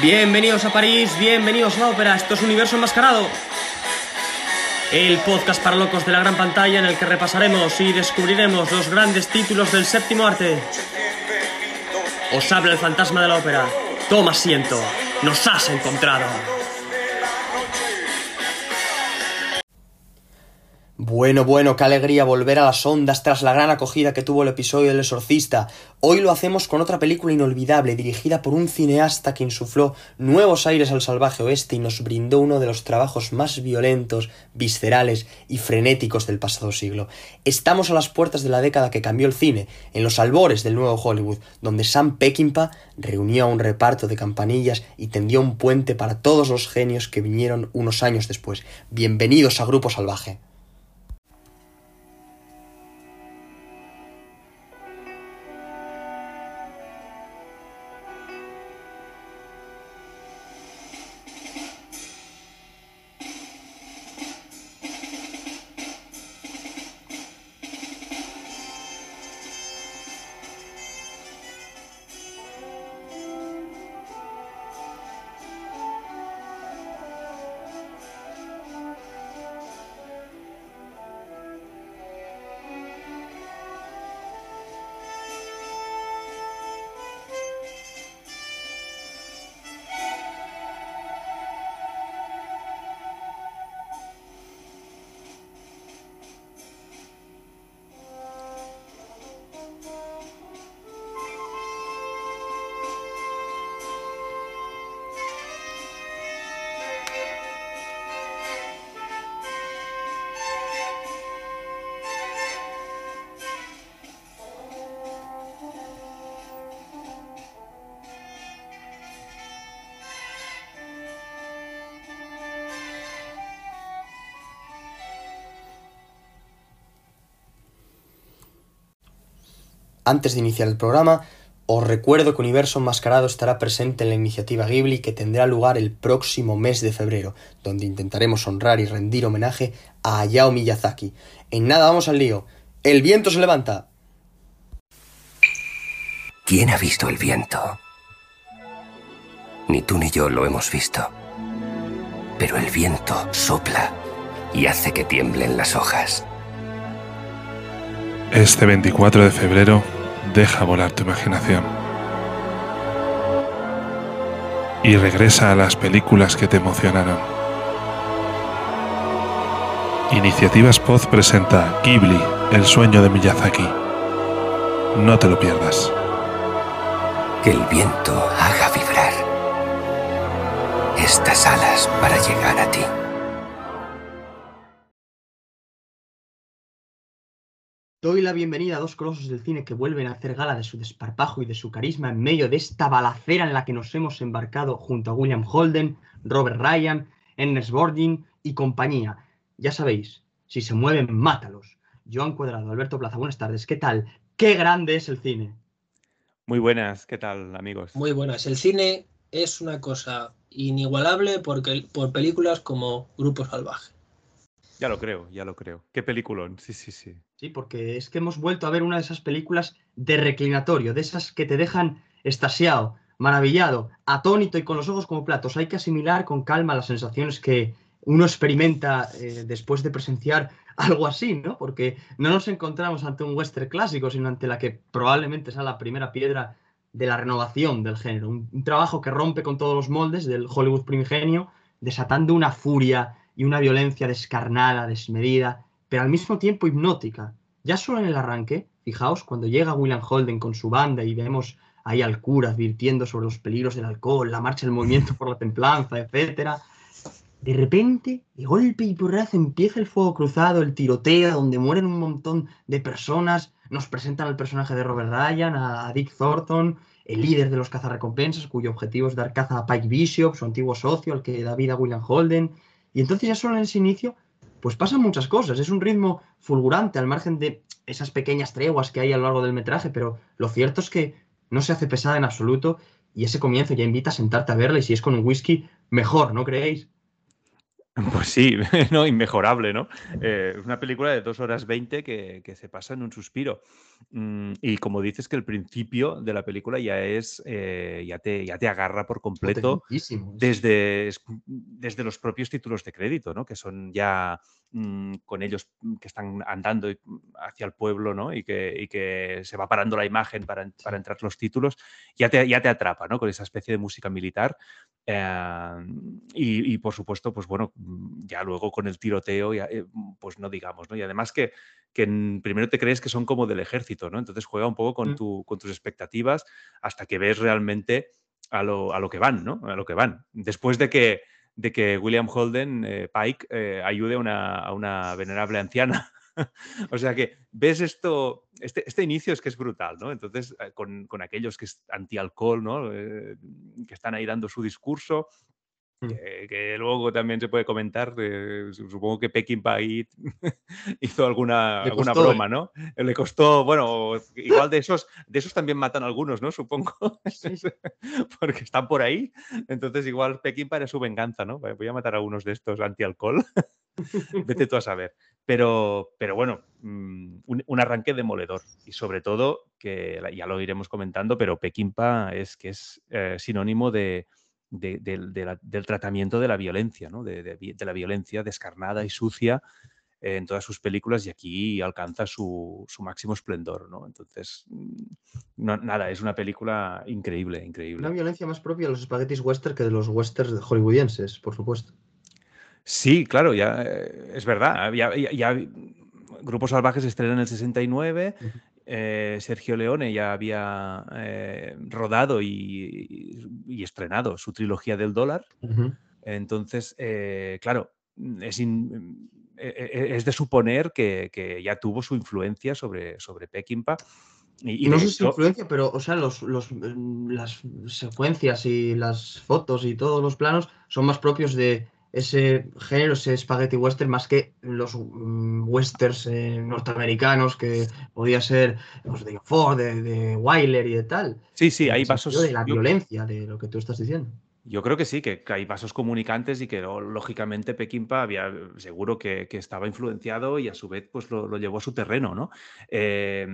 Bienvenidos a París, bienvenidos a la ópera, esto es Universo Enmascarado. El podcast para locos de la gran pantalla en el que repasaremos y descubriremos los grandes títulos del séptimo arte. Os habla el fantasma de la ópera. Toma asiento, nos has encontrado. Bueno, bueno, qué alegría volver a las ondas tras la gran acogida que tuvo el episodio del exorcista. Hoy lo hacemos con otra película inolvidable dirigida por un cineasta que insufló nuevos aires al salvaje oeste y nos brindó uno de los trabajos más violentos, viscerales y frenéticos del pasado siglo. Estamos a las puertas de la década que cambió el cine, en los albores del nuevo Hollywood, donde Sam Peckinpah reunió a un reparto de campanillas y tendió un puente para todos los genios que vinieron unos años después. Bienvenidos a Grupo Salvaje. Antes de iniciar el programa, os recuerdo que Universo Enmascarado estará presente en la iniciativa Ghibli que tendrá lugar el próximo mes de febrero, donde intentaremos honrar y rendir homenaje a Hayao Miyazaki. En nada vamos al lío. ¡El viento se levanta! ¿Quién ha visto el viento? Ni tú ni yo lo hemos visto. Pero el viento sopla y hace que tiemblen las hojas. Este 24 de febrero deja volar tu imaginación. Y regresa a las películas que te emocionaron. Iniciativas Poz presenta Ghibli, el sueño de Miyazaki. No te lo pierdas. Que el viento haga vibrar estas alas para llegar a ti. Doy la bienvenida a dos colosos del cine que vuelven a hacer gala de su desparpajo y de su carisma en medio de esta balacera en la que nos hemos embarcado junto a William Holden, Robert Ryan, Ernest Borgin y compañía. Ya sabéis, si se mueven, mátalos. Joan Cuadrado, Alberto Plaza, buenas tardes. ¿Qué tal? ¡Qué grande es el cine! Muy buenas, ¿qué tal, amigos? Muy buenas. El cine es una cosa inigualable porque, por películas como Grupo Salvaje. Ya lo creo, ya lo creo. Qué peliculón, sí, sí, sí. Sí, porque es que hemos vuelto a ver una de esas películas de reclinatorio, de esas que te dejan estasiado, maravillado, atónito y con los ojos como platos. Hay que asimilar con calma las sensaciones que uno experimenta eh, después de presenciar algo así, ¿no? Porque no nos encontramos ante un western clásico, sino ante la que probablemente sea la primera piedra de la renovación del género. Un, un trabajo que rompe con todos los moldes del Hollywood primigenio, desatando una furia y una violencia descarnada, desmedida, pero al mismo tiempo hipnótica. Ya solo en el arranque, fijaos, cuando llega William Holden con su banda y vemos ahí al cura advirtiendo sobre los peligros del alcohol, la marcha del movimiento por la templanza, etc. De repente, de golpe y porrazo, empieza el fuego cruzado, el tiroteo, donde mueren un montón de personas. Nos presentan al personaje de Robert Ryan, a Dick Thornton, el líder de los cazarrecompensas, cuyo objetivo es dar caza a Pike Bishop, su antiguo socio, al que da vida a William Holden. Y entonces ya solo en ese inicio, pues pasan muchas cosas. Es un ritmo fulgurante al margen de esas pequeñas treguas que hay a lo largo del metraje, pero lo cierto es que no se hace pesada en absoluto y ese comienzo ya invita a sentarte a verla y si es con un whisky, mejor, ¿no creéis? Pues sí, no, inmejorable, ¿no? Eh, es una película de dos horas 20 que, que se pasa en un suspiro. Mm, y como dices que el principio de la película ya es, eh, ya, te, ya te agarra por completo desde, es- desde los propios títulos de crédito, ¿no? Que son ya mm, con ellos mm, que están andando mm, hacia el pueblo, ¿no? Y que, y que se va parando la imagen para, en- para entrar los títulos, ya te, ya te atrapa, ¿no? Con esa especie de música militar. Eh, y, y, por supuesto, pues bueno, ya luego con el tiroteo, ya, eh, pues no digamos, ¿no? Y además que, primero te crees que son como del ejército, ¿no? Entonces juega un poco con, tu- con tus expectativas hasta que ves realmente a lo, a lo que van, ¿no? A lo que van. Después de que, de que William Holden, eh, Pike, eh, ayude a una, a una venerable anciana. o sea que ves esto, este, este inicio es que es brutal, ¿no? Entonces, eh, con, con aquellos que es anti-alcohol, ¿no? Que están ahí dando su discurso. Que, que luego también se puede comentar, eh, su- supongo que Peckinpah ahí hizo alguna, Le alguna costó, ¿eh? broma, ¿no? Le costó, bueno, igual de esos, de esos también matan algunos, ¿no? Supongo, Sí, porque están por ahí. Entonces igual Peckinpah era su venganza, ¿no? Voy a matar a algunos de estos anti-alcohol. Vete tú a saber. Pero, pero bueno, mm, un, un arranque demoledor. Y sobre todo, que ya lo iremos comentando, pero Peckinpah es que es eh, sinónimo de, de- del- de la- del tratamiento de la violencia, ¿no? De, la violencia descarnada y sucia eh, en todas sus películas y aquí alcanza su, su máximo esplendor, ¿no? Entonces, mm, no- nada, es una película increíble, increíble. Una violencia más propia de los espaguetis western que de los westerns hollywoodienses, por supuesto. Sí, claro, ya eh, es verdad. Ya, ya- ya- Grupos Salvajes estrena en el 69. Eh, Sergio Leone ya había eh, rodado y, y estrenado su trilogía del dólar. Entonces, eh, claro, es, in- e- e- es de suponer que, que ya tuvo su influencia sobre, sobre Peckinpah. Y, y no sé si hecho- influencia, pero, o sea, los, los, mm, las secuencias y las fotos y todos los planos son más propios de ese género, ese spaghetti western, más que los mm, westerns eh, norteamericanos que podía ser pues, de Ford, de, de Wyler y de tal. sí, sí, hay sentido de la yo- violencia, de lo que tú estás diciendo. Yo creo que sí, que, que hay vasos comunicantes y que lógicamente Peckinpah había seguro que, que estaba influenciado y a su vez pues lo, lo llevó a su terreno, ¿no? Eh,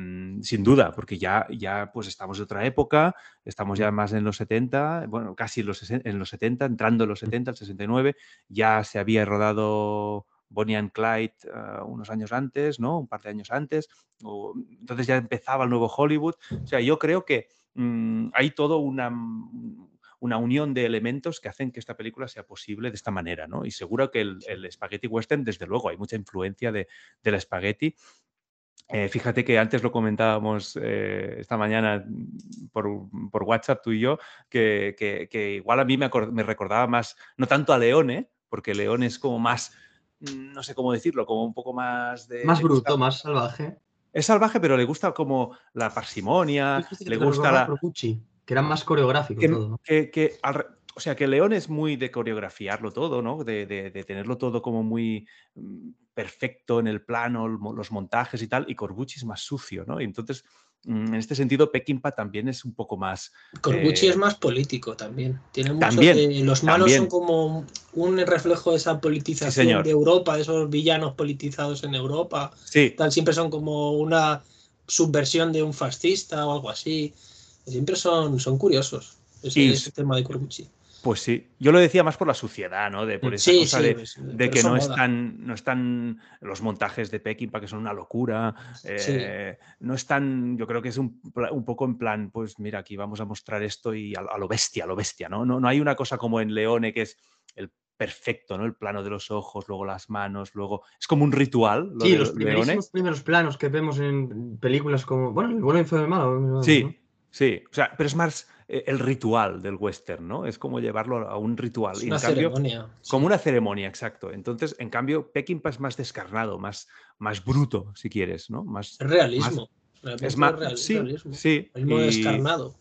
sin duda, porque ya, ya pues estamos de otra época, estamos ya más en los 70, bueno, casi en los, en los 70, entrando en los 70, el 69, ya se había rodado Bonnie and Clyde ah, unos años antes, ¿no? Un par de años antes, o- entonces ya empezaba el nuevo Hollywood. O sea, yo creo que mm, hay todo una una unión de elementos que hacen que esta película sea posible de esta manera, ¿no? Y seguro que el, el spaghetti western, desde luego, hay mucha influencia de, del spaghetti. Eh, fíjate que antes lo comentábamos eh, esta mañana mm, por, por WhatsApp tú y yo, que, que- que igual a mí me, me recordaba más, no tanto a Leone, porque Leone es como más, mm, no sé cómo decirlo, como un poco más de... Más gusta- bruto, más salvaje. Es salvaje, pero le gusta como la parsimonia, le gusta la... Procucci, que era más coreográfico que, todo, ¿no? que- que al o sea, que León es muy de coreografiarlo todo, ¿no? De, de- de tenerlo todo como muy mm, perfecto en el plano, los montajes y tal, y Corbucci es más sucio, ¿no? Y entonces, mm, en este sentido, Peckinpah también es un poco más... Corbucci Eh, es más político también. Tiene mucho también, de- los malos también. son como un reflejo de esa politización señor. de Europa, de esos villanos politizados en Europa. Sí, Tal, siempre son como una subversión de un fascista o algo así. Siempre son, son curiosos ese, Y- ese tema de Corbucci. pues sí. Yo lo decía más por la suciedad, ¿no? De, por esa Sí, cosa sí, de, pues, que no están, no están los montajes de Peckinpah, que son una locura. eh, No están, yo creo que es un, pla- un poco en plan, pues mira, aquí vamos a mostrar esto y a, a lo bestia, a lo bestia, ¿no? ¿no? No hay una cosa como en Leone que es el perfecto, ¿no? El plano de los ojos, luego las manos, luego... Es como un ritual, lo Sí, de los primeros planos que vemos en películas como, bueno, el bueno, y el malo. ¿no? Sí, sí, o sea, pero es más eh, el ritual del western, ¿no? Es como llevarlo a un ritual. Es Y en una cambio, ceremonia. sí. Como una ceremonia, exacto. Entonces, en cambio, Peckinpah es más descarnado, más, más bruto, si quieres, ¿no? Más, realismo. realmente es más, real- sí, realismo. sí. Realismo y- descarnado.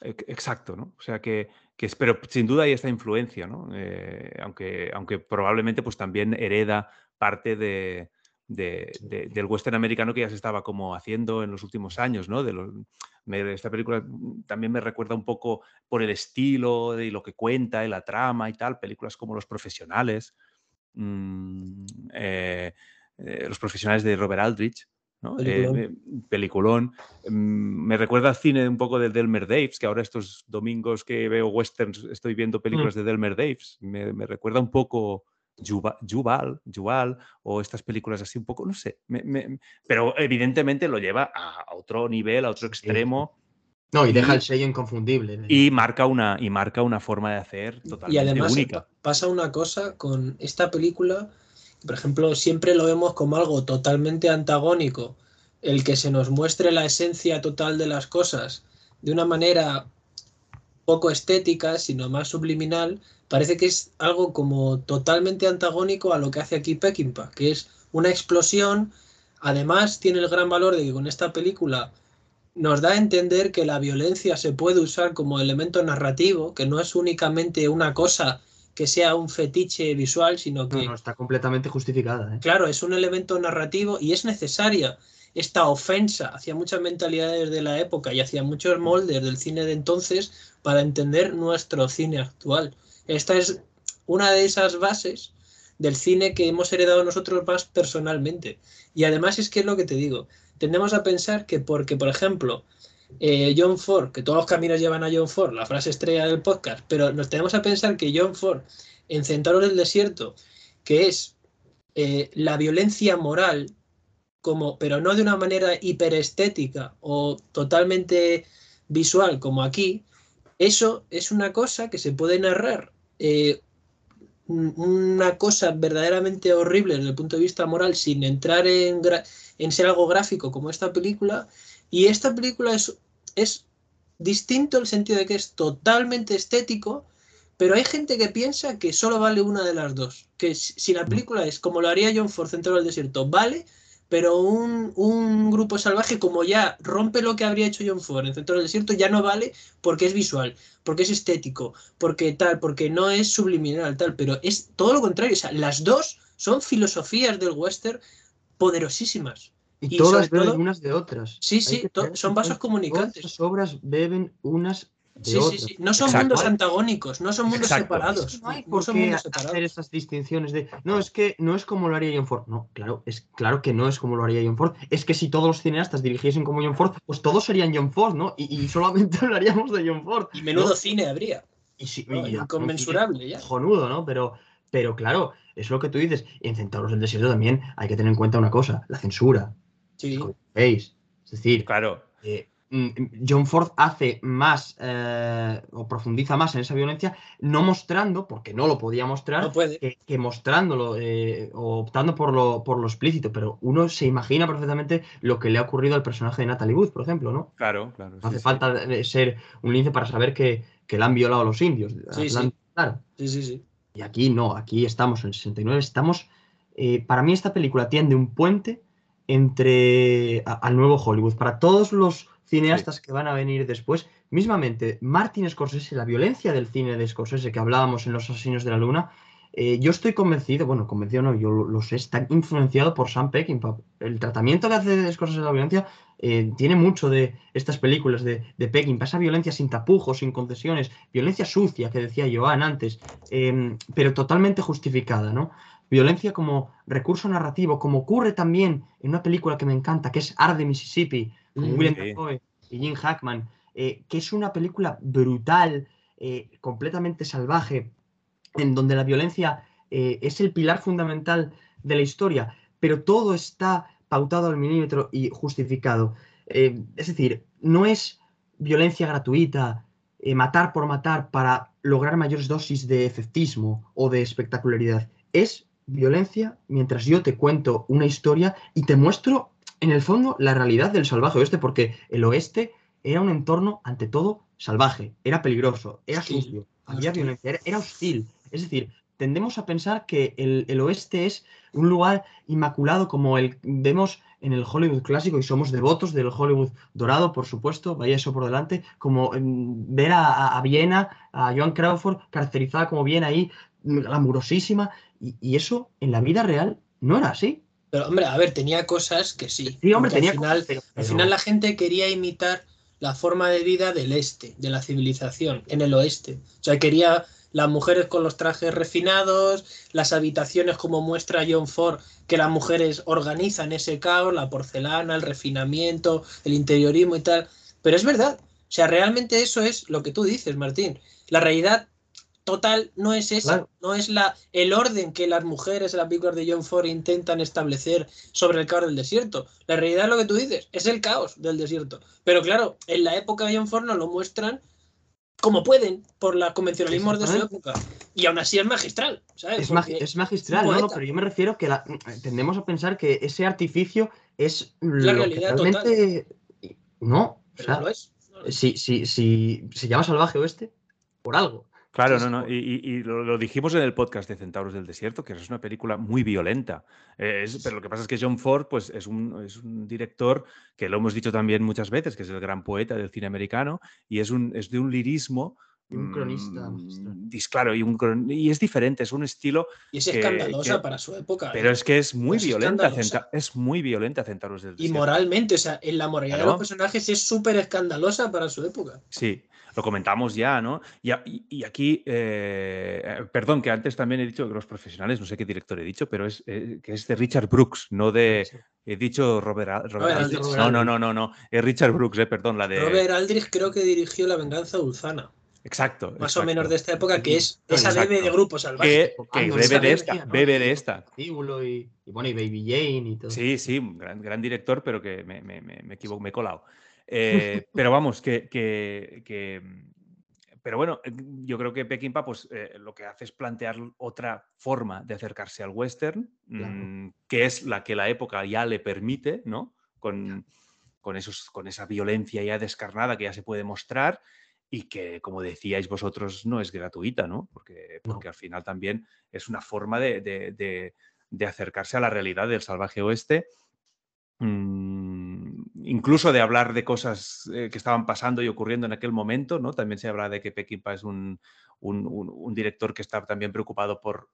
ex- Exacto, ¿no? O sea que, que es- pero sin duda hay esta influencia, ¿no? Eh, aunque, aunque probablemente pues también hereda parte de, de- de- del western americano que ya se estaba como haciendo en los últimos años, ¿no? De los- me- esta película mm, también me recuerda un poco por el estilo de lo que cuenta y la trama y tal, películas como Los Profesionales, mm, eh, eh, Los profesionales de Robert Aldrich, ¿no? Eh, Peliculón. eh, peliculón. Mm, me recuerda al cine un poco de Delmer Daves, que ahora estos domingos que veo westerns estoy viendo películas de Delmer Daves. Me, me recuerda un poco Yuval, Yuval, o estas películas así un poco, no sé. me- me- pero evidentemente lo lleva a, otro nivel, a otro extremo. No, y deja el sello inconfundible. Y marca una, y marca una forma de hacer totalmente Y además única. pa- pasa una cosa con esta película, por ejemplo, siempre lo vemos como algo totalmente antagónico, el que se nos muestre la esencia total de las cosas de una manera poco estética, sino más subliminal, parece que es algo como totalmente antagónico a lo que hace aquí Peckinpah, que es una explosión. Además, tiene el gran valor de que con esta película nos da a entender que la violencia se puede usar como elemento narrativo, que no es únicamente una cosa que sea un fetiche visual, sino No, que, no, está completamente justificada. ¿eh? claro, es un elemento narrativo y es necesaria esta ofensa hacia muchas mentalidades de la época y hacia muchos moldes del cine de entonces para entender nuestro cine actual. Esta es una de esas bases del cine que hemos heredado nosotros más personalmente. Y además es que es lo que te digo, tendemos a pensar que porque, por ejemplo, eh, John Ford, que todos los caminos llevan a John Ford, la frase estrella del podcast, pero nos tenemos a pensar que John Ford, en Centauros del Desierto, que es eh, la violencia moral, como, pero no de una manera hiperestética o totalmente visual como aquí, eso es una cosa que se puede narrar. Eh, un- una cosa verdaderamente horrible desde el punto de vista moral sin entrar en, en ser algo gráfico como esta película. Y esta película es, es distinto en el sentido de que es totalmente estético, pero hay gente que piensa que solo vale una de las dos. Que si si la película es como lo haría John Ford Centro del Desierto, vale, pero un, un grupo salvaje como ya rompe lo que habría hecho John Ford en Centro del Desierto, ya no vale porque es visual, porque es estético, porque tal, porque no es subliminal, tal, pero es todo lo contrario. O sea, las dos son filosofías del western poderosísimas. Y, Y todas beben todo- unas de otras. Sí, sí, son vasos comunicantes. Las obras beben unas Sí, sí, sí. No son Exacto. mundos antagónicos, no son mundos Exacto. separados. No hay No por son qué mundos hacer separados. esas distinciones de no, es que no es como lo haría John Ford. No, claro, es claro que no es como lo haría John Ford. Es que si todos los cineastas dirigiesen como John Ford, pues todos serían John Ford, ¿no? Y, y solamente hablaríamos de John Ford. Y menudo ¿no? cine habría. Y sí, ¿no? y Inconmensurable ya. cojonudo, ¿no? Pero, pero claro, es lo que tú dices. Y en Centauros del Desierto también hay que tener en cuenta una cosa, la censura. Sí. Es decir, Claro. eh, John Ford hace más eh, o profundiza más en esa violencia, no mostrando, porque no lo podía mostrar, No puede. que, que mostrándolo eh, o optando por lo, por lo explícito, pero uno se imagina perfectamente lo que le ha ocurrido al personaje de Natalie Wood, por ejemplo, ¿no? Claro, claro. No sí, hace sí. falta de- ser un lince para saber que, que la han violado a los indios. Sí, sí. Claro. Sí, sí, sí. Y aquí no, aquí estamos en el 69, estamos... eh, para mí esta película tiende un puente entre a- al nuevo Hollywood. Para todos los cineastas que van a venir después, mismamente Martin Scorsese, la violencia del cine de Scorsese que hablábamos en Los Asesinos de la Luna, eh, yo estoy convencido, bueno, convencido no, yo lo, lo sé, está influenciado por Sam Peckinpah. El tratamiento que hace de Scorsese de la violencia eh, tiene mucho de estas películas de, de Peckinpah, esa violencia sin tapujos, sin concesiones, violencia sucia que decía Joan antes, eh, pero totalmente justificada, ¿no? Violencia como recurso narrativo, como ocurre también en una película que me encanta, que es Arde Mississippi, con William sí. Dafoe y Jim Hackman, eh, que es una película brutal, eh, completamente salvaje, en donde la violencia eh, es el pilar fundamental de la historia, pero todo está pautado al milímetro y justificado. Eh, es decir, no es violencia gratuita, eh, matar por matar para lograr mayores dosis de efectismo o de espectacularidad. Es violencia mientras yo te cuento una historia y te muestro, en el fondo, la realidad del salvaje oeste, porque el oeste era un entorno, ante todo, salvaje, era peligroso, era Hostil, sucio, había hostil. violencia, era, era hostil. Es decir, tendemos a pensar que el, el oeste es un lugar inmaculado como el vemos en el Hollywood clásico y somos devotos del Hollywood dorado, por supuesto, vaya eso por delante, como mm, ver a, a- Viena, a Joan Crawford caracterizada como bien ahí, glamurosísima, y, y eso en la vida real no era así. Pero, hombre, a ver, tenía cosas que sí. Sí, hombre, tenía al final, cosas, pero- al final la gente quería imitar la forma de vida del este, de la civilización, en el oeste. O sea, quería las mujeres con los trajes refinados, las habitaciones como muestra John Ford, que las mujeres organizan ese caos, la porcelana, el refinamiento, el interiorismo y tal. Pero es verdad, o sea, realmente eso es lo que tú dices, Martín. La realidad total no es Claro. no es la, el orden que las mujeres en las películas de John Ford intentan establecer sobre el caos del desierto. La realidad es lo que tú dices, es el caos del desierto. Pero claro, en la época de John Ford nos lo muestran como pueden, por los convencionalismos de su época. Y aún así es magistral, ¿sabes? Es, mag- es magistral, un ¿no? Pero yo me refiero que la- tendemos a pensar que ese artificio es lo realidad que realmente. No, o pero sea, no lo es. no lo es. si, si, si se llama Salvaje Oeste, por algo. Claro, no, no. Y, y- y lo, lo dijimos en el podcast de Centauros del Desierto, que es una película muy violenta. Eh, es- pero lo que pasa es que John Ford pues, es, un, es un director que lo hemos dicho también muchas veces, que es el gran poeta del cine americano, y es, un, es de un lirismo. Y un cronista mm, claro, y, un cron- y es diferente, es un estilo, Y es que- escandalosa que- para su época. pero ¿eh? es que es muy Es violenta. Centa- es muy violenta Centauros del Y moralmente, o sea, en la moralidad de los personajes es súper escandalosa para su época. Sí, lo comentamos ya, ¿no? Y, aquí, eh, eh, perdón, que antes también he dicho que los profesionales, no sé qué director he dicho, pero es eh, que es de Richard Brooks, no de. He dicho Robert, Al- Robert Aldrich. Aldrich. No, no, no, no, no. Es Richard Brooks, eh, perdón, la de. Robert Aldrich creo que dirigió La venganza dulzana, Exacto. más o menos de esta época, que es esa Exacto. bebé de grupo salvaje. Que, que bebe de esta, ¿no? bebe de esta. Y, y bueno, y Baby Jane y todo. Sí, sí, un gran, gran director, pero que me, me, me, equivoco, me he colado. Eh, pero vamos, que, que, que, Pero bueno, yo creo que Peckinpah pues, eh, lo que hace es plantear otra forma de acercarse al western, Claro. mm, que es la que la época ya le permite, ¿no? Con, con, esos, con esa violencia ya descarnada que ya se puede mostrar y que, como decíais vosotros, no es gratuita, ¿no? Porque, No. porque al final también es una forma de, de- de- de acercarse a la realidad del salvaje oeste, mm, incluso de hablar de cosas eh, que estaban pasando y ocurriendo en aquel momento, ¿no? También se habla de que Peckinpah es un, un- un- un director que está también preocupado por...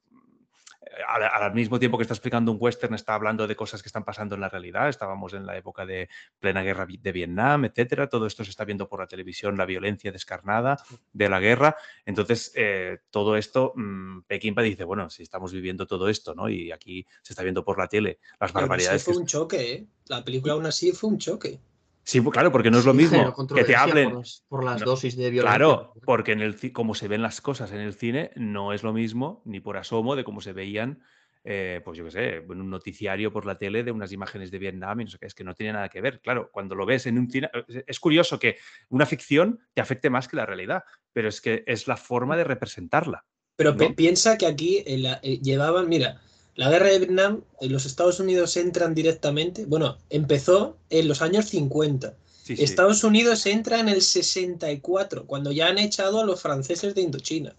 Al, al mismo tiempo que está explicando un western, está hablando de cosas que están pasando en la realidad. Estábamos en la época de plena guerra de Vietnam, etcétera. Todo esto se está viendo por la televisión, la violencia descarnada de la guerra. Entonces, eh, todo esto, mm, Peckinpah dice, bueno, si estamos viviendo todo esto, ¿no? Y aquí se está viendo por la tele las Y aún así barbaridades. fue que- un choque, ¿eh? La película aún así fue un choque. Sí, pues claro, porque no es lo Sí, mismo que te hablen. Por, los- por las No, dosis de violencia. Claro, porque en el como se ven las cosas en el cine, no es lo mismo ni por asomo de cómo se veían, eh, pues yo qué sé, en un noticiario por la tele de unas imágenes de Vietnam y no sé qué, es que no tiene nada que ver. Claro, cuando lo ves en un cine, es- curioso que una ficción te afecte más que la realidad, pero es que es la forma de representarla. Pero piensa que aquí la- eh, llevaban, mira, la guerra de Vietnam, eh, los Estados Unidos entran directamente, bueno, empezó en los años 50. Sí, sí. Estados Unidos entra en el 64, cuando ya han echado a los franceses de Indochina.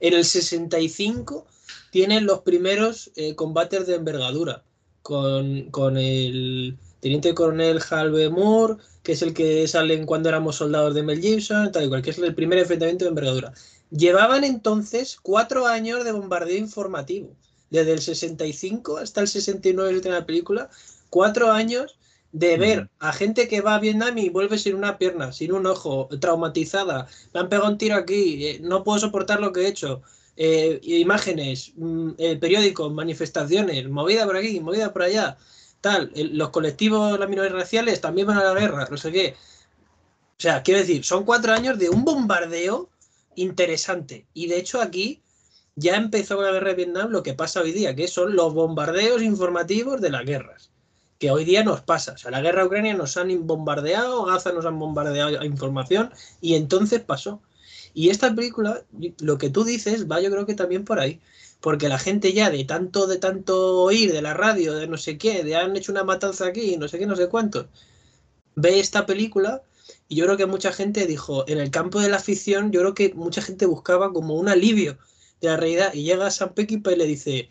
En el 65 tienen los primeros eh, combates de envergadura con, con el teniente coronel Halve Moore, que es el que salen cuando éramos soldados de Mel Gibson, tal y cual, que es el primer enfrentamiento de envergadura. Llevaban entonces cuatro años de bombardeo informativo, desde el 65 hasta el 69 de la película, cuatro años de ver a gente que va a Vietnam y vuelve sin una pierna, sin un ojo, traumatizada, me han pegado un tiro aquí, eh, no puedo soportar lo que he hecho, eh, imágenes, mm, eh, periódicos, manifestaciones, movida por aquí, movida por allá, tal, el- los colectivos, las minorías raciales también van a la guerra, no sé qué. O sea, quiero decir, son cuatro años de un bombardeo interesante. Y de hecho aquí ya empezó con la guerra de Vietnam lo que pasa hoy día, que son los bombardeos informativos de las guerras. Que hoy día nos pasa. O sea, la guerra Ucrania nos han bombardeado, Gaza nos han bombardeado información, y entonces pasó. Y esta película, lo que tú dices, va yo creo que también por ahí. Porque la gente ya de tanto, de tanto oír de la radio, de no sé qué, de han hecho una matanza aquí, no sé qué, no sé cuánto, ve esta película y yo creo que mucha gente dijo, en el campo de la ficción, yo creo que mucha gente buscaba como un alivio de la realidad y llega a San Peckinpah y le dice,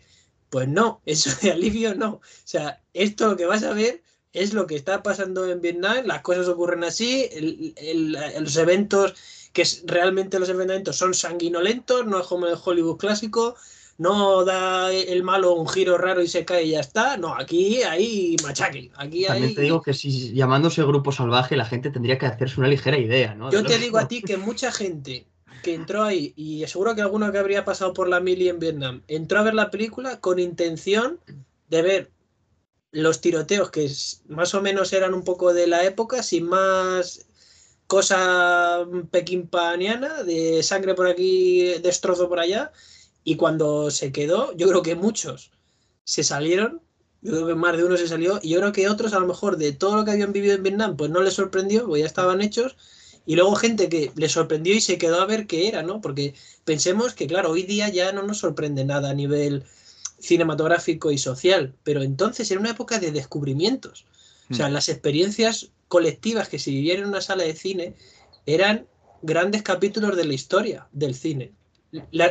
pues no, eso de alivio no. O sea, esto lo que vas a ver es lo que está pasando en Vietnam, las cosas ocurren así, el- el- los eventos, que es- realmente los enfrentamientos son sanguinolentos, no es como el Hollywood clásico, no da el malo un giro raro y se cae y ya está, no, aquí hay machaque, aquí hay... También te digo que si llamándose grupo salvaje la gente tendría que hacerse una ligera idea, ¿no? Yo te digo a ti que mucha gente que entró ahí, y seguro que alguno que habría pasado por la mili en Vietnam, entró a ver la película con intención de ver los tiroteos que más o menos eran un poco de la época, sin más cosa pequimpaniana, de sangre por aquí, destrozo por allá, y cuando se quedó, yo creo que muchos se salieron, yo creo que más de uno se salió, y yo creo que otros a lo mejor de todo lo que habían vivido en Vietnam, pues no les sorprendió, porque ya estaban hechos, y luego gente que le sorprendió y se quedó a ver qué era, ¿no? Porque pensemos que, claro, hoy día ya no nos sorprende nada a nivel cinematográfico y social, pero entonces era una época de descubrimientos. O sea, mm. las experiencias colectivas que se vivían en una sala de cine eran grandes capítulos de la historia del cine.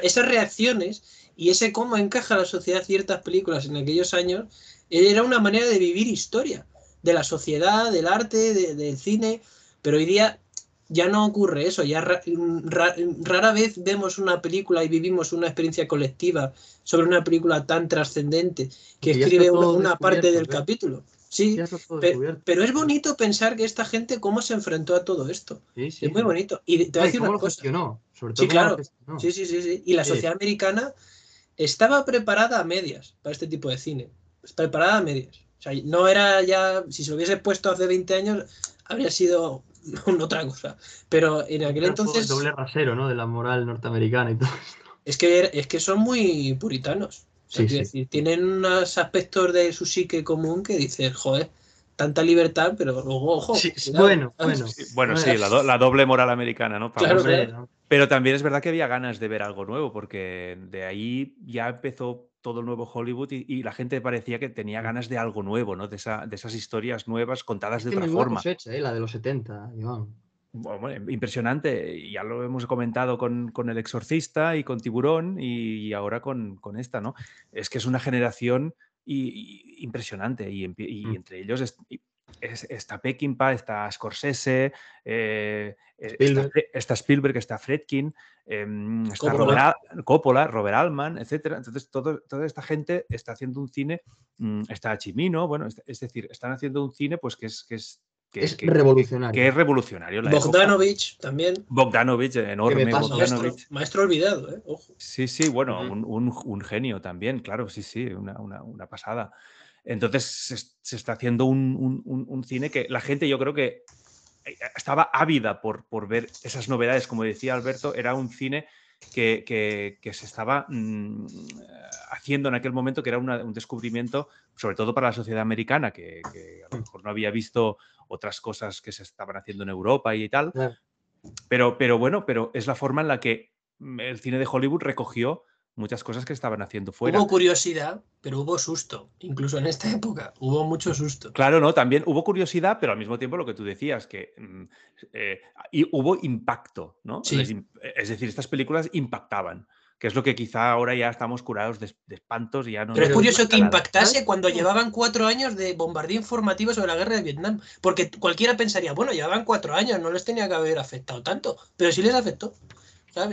esas reacciones y ese cómo encaja la sociedad ciertas películas en aquellos años era una manera de vivir historia de la sociedad, del arte, del cine, pero hoy día ya no ocurre eso, ya rara vez vemos una película y vivimos una experiencia colectiva sobre una película tan trascendente que escribe una, parte del capítulo. Sí, pero, es bonito pensar que esta gente cómo se enfrentó a todo esto. es muy bonito. Y te voy a decir una cosa. sí, claro. Sí, sí, sí, sí. Y la sociedad americana estaba preparada a medias para este tipo de cine. Preparada a medias. O sea, no era ya, si se lo hubiese puesto hace 20 años, habría sido otra cosa. Pero en aquel entonces. El doble rasero, ¿no? De la moral norteamericana y todo esto. Es que, es que son muy puritanos. tienen unos aspectos de su psique común que dices, joder, tanta libertad, pero luego, ojo. bueno, bueno. bueno, sí, la, doble moral americana, ¿no? Pero también es verdad que había ganas de ver algo nuevo, porque de ahí ya empezó todo el nuevo Hollywood y, la gente parecía que tenía ganas de algo nuevo, ¿no? De, esa, de esas historias nuevas contadas de otra forma. ¿eh? La de los 70, impresionante, ya lo hemos comentado con, El Exorcista y con Tiburón y, ahora con, esta, ¿no? Es que es una generación impresionante y, mm. entre ellos está Peckinpah, está Scorsese, eh, Está, Spielberg, está Fredkin, em, está Coppola. Robert, Coppola, Robert Altman, etc. Entonces, todo, toda esta gente está haciendo un cine, mm, está Chimino, bueno, es, decir, están haciendo un cine pues que es, que es que, es revolucionario. Que es revolucionario. Bogdanovich también. Bogdanovich, enorme. Bogdanovich. Maestro, olvidado, ¿eh? Ojo. Sí, sí, bueno, un, genio también, claro, sí, sí, una, pasada. Entonces se, está haciendo un, cine que la gente yo creo que eh, estaba ávida por, por ver esas novedades. Como decía Alberto, era un cine que, se estaba mm, haciendo en aquel momento, que era un descubrimiento, sobre todo para la sociedad americana, que, a lo mejor no había visto otras cosas que se estaban haciendo en Europa y tal. Pero, pero bueno, pero es la forma en la que mm, el cine de Hollywood recogió muchas cosas que estaban haciendo fuera. Hubo curiosidad, pero hubo susto, incluso en esta época, hubo mucho susto. Claro, no, también hubo curiosidad, pero al mismo tiempo lo que tú decías, que mm, eh, y hubo impacto, ¿no? Es decir, estas películas impactaban que es lo que quizá ahora ya estamos curados de, espantos y ya no... Pero es curioso que impactase cuando llevaban cuatro años de bombardeo informativo sobre la guerra de Vietnam, porque cualquiera pensaría, bueno, llevaban cuatro años, no les tenía que haber afectado tanto, pero sí les afectó.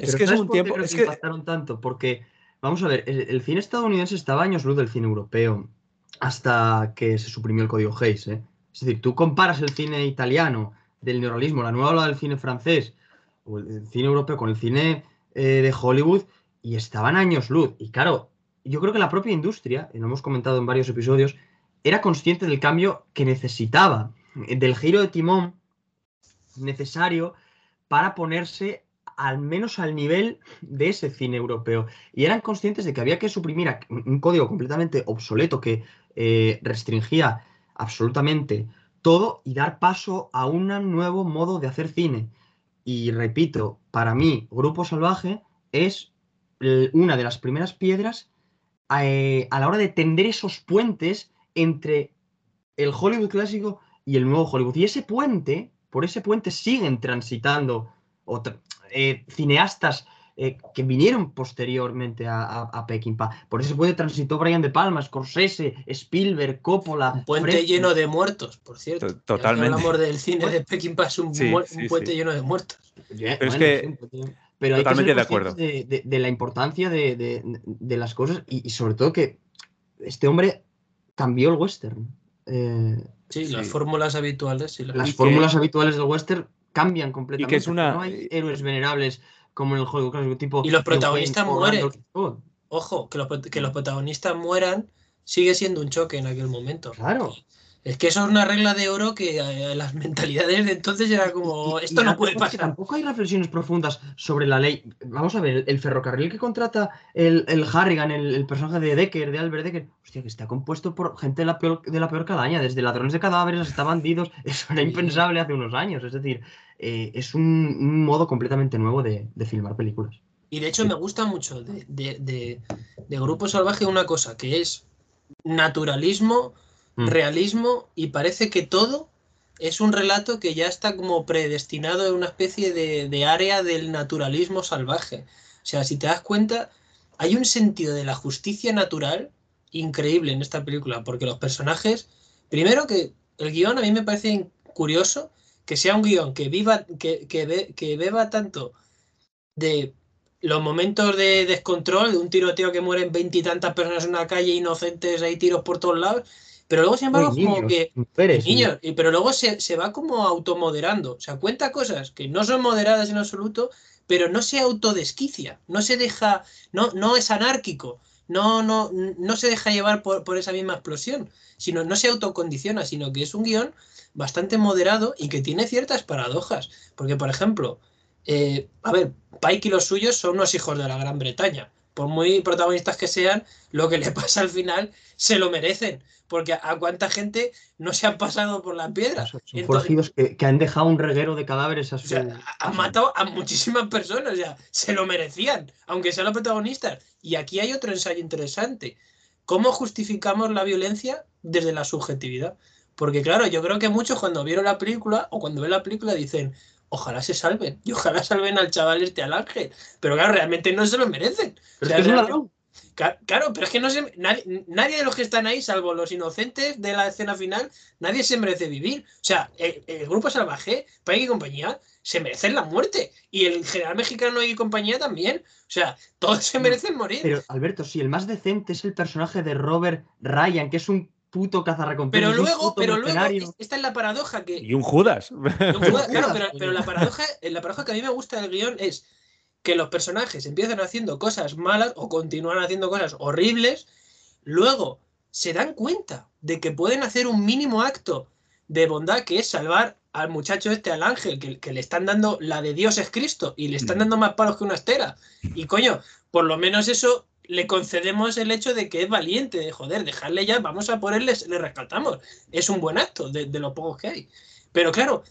Es que es un tiempo... Es que impactaron tanto, porque Vamos a ver, el, cine estadounidense estaba años luz del cine europeo hasta que se suprimió el código Hayes. ¿eh? Es decir, tú comparas el cine italiano del neorrealismo, la nueva ola del cine francés o el, cine europeo con el cine eh, de Hollywood y estaban años luz. Y claro, yo creo que la propia industria, y lo hemos comentado en varios episodios, era consciente del cambio que necesitaba, del giro de timón necesario para ponerse al menos al nivel de ese cine europeo. Y eran conscientes de que había que suprimir un código completamente obsoleto que eh, restringía absolutamente todo y dar paso a un nuevo modo de hacer cine. Y repito, para mí, Grupo Salvaje es una de las primeras piedras eh, a la hora de tender esos puentes entre el Hollywood clásico y el nuevo Hollywood. Y ese puente, por ese puente siguen transitando eh, cineastas eh, que vinieron posteriormente a, a, Por eso puede transitó Brian De Palma, Scorsese, Spielberg, Coppola. Un puente lleno de muertos, por cierto. Totalmente. El amor del cine de Peckinpah es un, puente lleno de muertos. pero es que. Pero totalmente de acuerdo. De, la importancia de, las cosas y, sobre todo que este hombre cambió el western. Eh, sí, las fórmulas habituales. las fórmulas habituales del western cambian completamente. Y que es una... No hay héroes venerables como en el juego clásico, tipo. Y los protagonistas mueren. Scott. Ojo, que los, que los protagonistas mueran sigue siendo un choque en aquel momento. Claro. Es que eso es una regla de oro que eh, las mentalidades de entonces era como, Y- y esto no puede pasar. Tampoco hay reflexiones profundas sobre la ley. Vamos a ver, el ferrocarril que contrata el, el Harrigan, el, el personaje de Decker, de Albert Decker, hostia, que está compuesto por gente de la peor, de la peor calaña, desde ladrones de cadáveres hasta bandidos. Eso era impensable hace unos años. Es decir, eh, es un, un modo completamente nuevo de, de filmar películas. Y de hecho me gusta mucho de, de- de- de Grupo Salvaje una cosa, que es naturalismo, Mm. realismo, y parece que todo es un relato que ya está como predestinado en una especie de, de área del naturalismo salvaje. O sea, si te das cuenta, hay un sentido de la justicia natural increíble en esta película, porque los personajes, primero que el guion a mí me parece curioso que sea un guion que viva, que, que, be- que beba tanto de los momentos de descontrol, de un tiroteo que mueren veintitantas personas en una calle inocentes, hay tiros por todos lados, pero luego, sin embargo, Uy, como niños, que mujeres, niños, y- pero luego se, se va como automoderando, o sea, cuenta cosas que no son moderadas en absoluto, pero no se autodesquicia, no se deja, no, no es anárquico, no, no, no se deja llevar por, por esa misma explosión, sino no se autocondiciona, sino que es un guion bastante moderado y que tiene ciertas paradojas, porque por ejemplo, eh, a ver, Pike y los suyos son unos hijos de la Gran Bretaña. Por muy protagonistas que sean, lo que le pasa al final se lo merecen. Porque a, cuánta gente no se han pasado por la piedra. Son, Entonces- que, que han dejado un reguero de cadáveres a O su. sea, ha- han matado a muchísimas personas, o sea, se lo merecían, aunque sean los protagonistas. Y aquí hay otro ensayo interesante. ¿Cómo justificamos la violencia desde la subjetividad? Porque claro, yo creo que muchos cuando vieron la película o cuando ven la película dicen, ojalá se salven, y ojalá salven al chaval este, al ángel. Pero claro, realmente no se lo merecen. Pero o sea, es que es un realmente- ladrón. Ca- Claro, pero es que no se, nadie, nadie de los que están ahí, salvo los inocentes de la escena final, nadie se merece vivir. O sea, el, el grupo salvaje, Pike y compañía, se merecen la muerte. Y el general mexicano y compañía también. O sea, todos se merecen morir. Pero, Alberto, si el más decente es el personaje de Robert Ryan, que es un puto cazarrecompensas. Pero luego, pero luego, esta es la paradoja que, Y un Judas. No, claro, claro, pero, Judas, pero la paradoja, la paradoja que a mí me gusta del guion es que los personajes empiezan haciendo cosas malas o continúan haciendo cosas horribles, luego se dan cuenta de que pueden hacer un mínimo acto de bondad que es salvar al muchacho este, al ángel, que, que le están dando la de Dios es Cristo y le están Mm. dando más palos que una estera. Y coño, por lo menos eso le concedemos el hecho de que es valiente, de joder, dejarle ya, vamos a ponerle, le rescatamos. Es un buen acto de, de lo pocos que hay. Pero claro,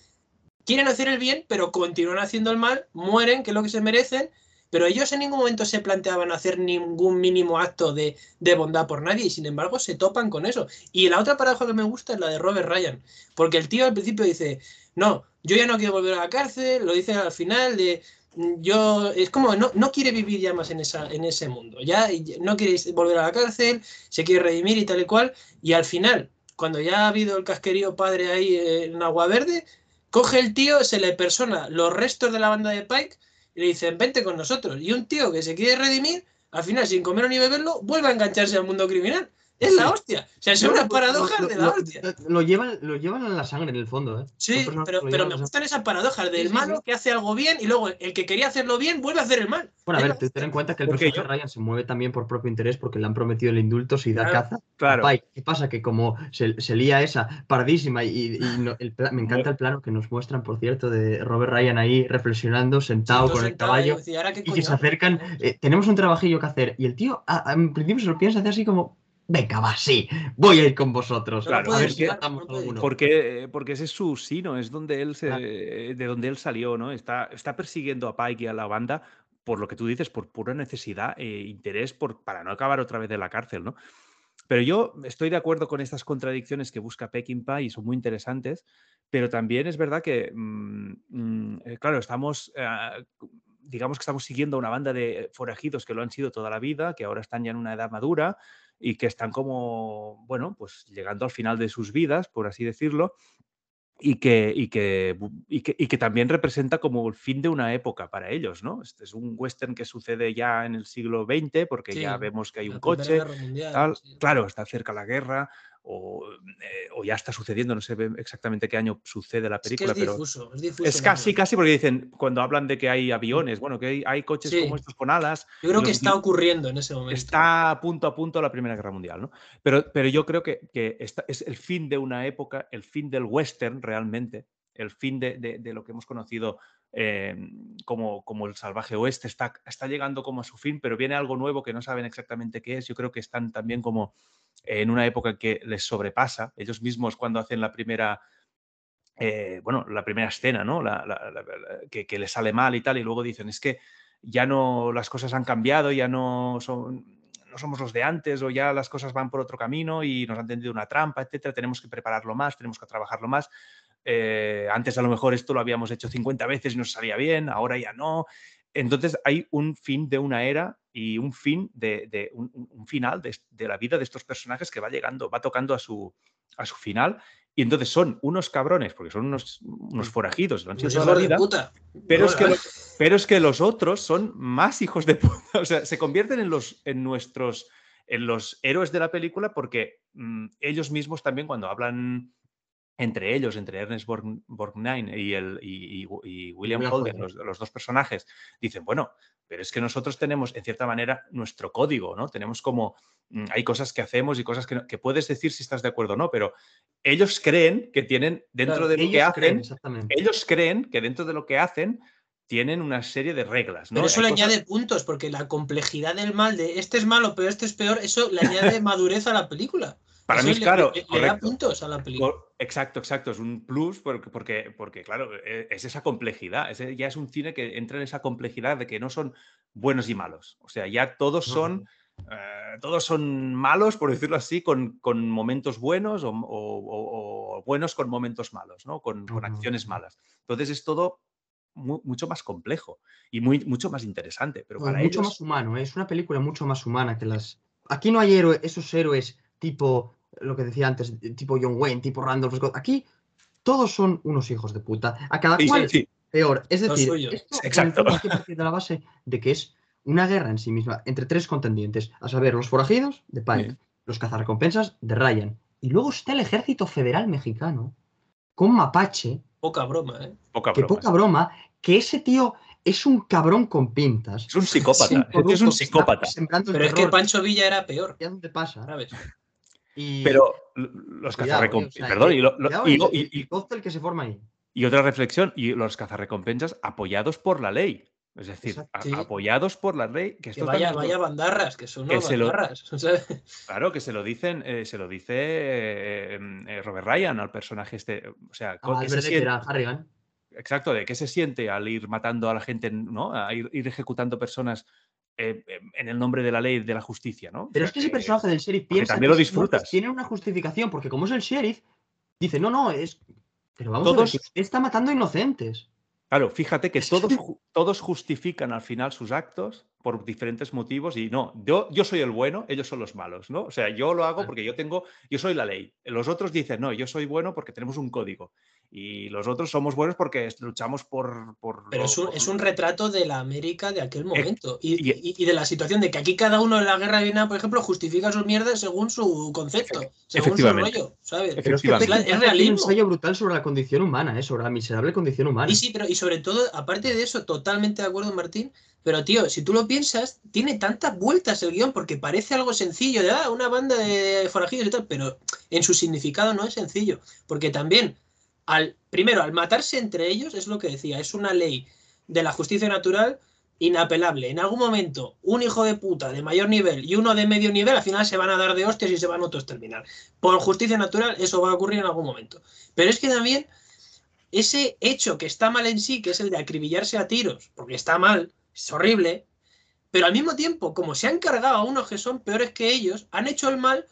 quieren hacer el bien, pero continúan haciendo el mal, mueren, que es lo que se merecen, pero ellos en ningún momento se planteaban hacer ningún mínimo acto de, bondad por nadie y sin embargo se topan con eso. Y la otra paradoja que me gusta es la de Robert Ryan, porque el tío al principio dice, no, yo ya no quiero volver a la cárcel, lo dice al final de... "Mm, Yo, es como, no, no quiere vivir ya más en, esa, en ese mundo, ya no quiere volver a la cárcel, se quiere redimir y tal y cual, y al final, cuando ya ha habido el casquerío padre ahí en Agua Verde, coge el tío, se le persona los restos de la banda de Pike y le dicen, vente con nosotros. Y un tío que se quiere redimir, al final, sin comer ni beberlo, vuelve a engancharse al mundo criminal. Es la hostia. O sea, unas lo- paradojas lo- de lo- la hostia. Lo, llevan, lo llevan en la sangre, en el fondo. ¿eh? Sí, pero, me gustan esas paradojas del Sí, sí, malo sí. que hace algo bien y luego el que quería hacerlo bien vuelve a hacer el mal. Bueno, a Es ver, ten en cuenta que el personaje de Ryan se mueve también por propio interés porque le han prometido el indulto si da Claro. caza Claro. Pike. ¿Qué pasa? Que como se, se lía esa pardísima y, y no- el pla- me encanta el plano que nos muestran, por cierto, de Robert Ryan ahí reflexionando, sentado con el caballo decía, "Ahora qué y que se hago?". acercan. eh, tenemos un trabajillo que hacer y el tío en principio se lo piensa hacer así como, venga, va, sí, voy a ir con vosotros. No Claro, a ver si matamos no alguno. Porque, porque ese es su sino, es donde él se, Claro. de donde él salió, ¿no? Está, está persiguiendo a Pike y a la banda por lo que tú dices, por pura necesidad e interés por, para no acabar otra vez en la cárcel, ¿no? Pero yo estoy de acuerdo con estas contradicciones que busca Peckinpah y son muy interesantes, pero también es verdad que, mm, mm, eh, claro, estamos, ah, digamos que estamos siguiendo a una banda de forajidos que lo han sido toda la vida, que ahora están ya en una edad madura y que están como, bueno, pues llegando al final de sus vidas, por así decirlo, y que, y que, y que, y que también representa como el fin de una época para ellos, ¿no? Este es un western que sucede ya en el siglo XX, porque ya Sí, vemos que hay un coche, Mundial, tal. sí. Claro, está cerca la guerra, o, eh, o ya está sucediendo, no sé exactamente qué año sucede la Es que película, es pero difuso, es difuso. es casi, casi porque dicen, cuando hablan de que hay aviones, bueno, que hay, hay coches Sí. como estos con alas, Yo creo que está ocurriendo en ese momento. está punto a punto la Primera Guerra Mundial, ¿no? Pero, pero yo creo que, que esta es el fin de una época, el fin del western realmente, el fin de, de- de lo que hemos conocido eh, como, como el salvaje oeste, está, está llegando como a su fin, pero viene algo nuevo que no saben exactamente qué es. Yo creo que están también como en una época que les sobrepasa. Ellos mismos cuando hacen la primera... eh, bueno, la primera escena, ¿no? La- que, que les sale mal y tal, y luego dicen, es que ya no, las cosas han cambiado, ya no son, no somos los de antes o ya las cosas van por otro camino y nos han tendido una trampa, etcétera, tenemos que prepararlo más, tenemos que trabajarlo más. Eh, antes a lo mejor esto lo habíamos hecho 50 veces y nos salía bien, ahora ya no. Entonces hay un fin de una era y un fin de, de- un, final de, de la vida de estos personajes que va llegando, va tocando a su, a su final. Y entonces son unos cabrones, porque son unos, unos forajidos, lo han sido Los toda la hijos de vida. puta. Pero es, que, Hola. lo- pero es que los otros son más hijos de puta. O sea, se convierten en, los, en nuestros en los héroes de la película porque mm, ellos mismos también cuando hablan entre ellos, entre Ernest Borg- Borgnine y, el, y, y- y William Holden, los, los dos personajes, dicen, bueno, pero es que nosotros tenemos, en cierta manera, nuestro código, ¿no? Tenemos como, mm, hay cosas que hacemos y cosas que, no- que puedes decir si estás de acuerdo o no, pero ellos creen que tienen, dentro Claro, de lo que creen, hacen, exactamente. ellos creen que dentro de lo que hacen tienen una serie de reglas, ¿no? Pero eso Hay le cosas- añade puntos, porque la complejidad del mal de este es malo, pero este es peor, eso le añade madurez a la película. Para Eso mí es le- claro, le- le da puntos a la película. Exacto, exacto, es un plus porque, porque, porque, claro, e- es esa complejidad, ese- ya es un cine que entra en esa complejidad de que no son buenos y malos, o sea, ya todos No, son, eh, todos son malos, por decirlo así, con, con momentos buenos o, o- o- o buenos con momentos malos, ¿no? Con, acciones malas. Entonces es todo mu- mucho más complejo y muy, mucho más interesante, pero No, para mucho ellos... más humano, ¿eh? es una película mucho más humana que las. Aquí no hay héroe- esos héroes tipo lo que decía antes, tipo John Wayne, tipo Randolph Scott. Aquí todos son unos hijos de puta. A cada Sí, cual sí, sí. peor. Es decir, suyo. esto Exacto. tenemos que partir de la base de que es una guerra en sí misma entre tres contendientes, a saber, los forajidos de Pike, Sí. los cazarrecompensas de Ryan, y luego está el ejército federal mexicano con Mapache, Poca broma, ¿eh? Poca que broma. poca broma, que ese tío es un cabrón con pintas. Es un psicópata, tío es un psicópata. Pero es que. Pancho Villa era peor, ¿Ya dónde pasa? ¿sabes? Y, Pero los cuidado, eh, Perdón, que- y, lo- lo- cuidado y- el- y- cóctel que se forma ahí. y otra reflexión, y los cazarrecompensas apoyados por la ley. Es decir, Exacto, a- sí. apoyados por la ley. Que, Que vaya, también vaya bandarras, que son que lo- bandarras. Claro, que se lo dicen, eh, se lo dice eh, eh, Robert Ryan al personaje este. O sea, Ah, ¿qué es se que siente- exacto, de qué se siente al ir matando a la gente, ¿no? A ir, ir ejecutando personas eh, eh, en el nombre de la ley, de la justicia, ¿no? O Pero sea, es que ese que- personaje del sheriff piensa también lo que disfrutas. muertes tienen una justificación, porque como es el sheriff, dice, no, no, es... Pero vamos Todos- a ver, que usted está matando inocentes. Claro, fíjate que todos, que- todos justifican al final sus actos por diferentes motivos y no, yo, yo soy el bueno, ellos son los malos, ¿no? O sea, yo lo hago porque yo tengo, yo soy la ley. Los otros dicen, no, yo soy bueno porque tenemos un código. Y los otros somos buenos porque luchamos por... por Pero lo- es un, por- es un retrato de la América de aquel momento. Y, y- y- y de la situación de que aquí cada uno en la guerra de Vietnam, por ejemplo, justifica sus mierdas según su concepto, según su efectivamente. rollo, ¿sabes? Pero es que Es un realismo. ensayo brutal sobre la condición humana, ¿eh? sobre la miserable condición humana. Y sí, pero y sobre todo, aparte de eso, totalmente de acuerdo, Martín. Pero, tío, si tú lo piensas, tiene tantas vueltas el guion porque parece algo sencillo, de ah, una banda de forajidos y tal, pero en su significado no es sencillo. Porque también, al, primero, al matarse entre ellos, es lo que decía, es una ley de la justicia natural inapelable. En algún momento, un hijo de puta de mayor nivel y uno de medio nivel, al final se van a dar de hostias y se van a autoexterminar. Por justicia natural, eso va a ocurrir en algún momento. Pero es que también ese hecho que está mal en sí, que es el de acribillarse a tiros, porque está mal, es horrible, pero al mismo tiempo, como se han cargado a unos que son peores que ellos, han hecho el mal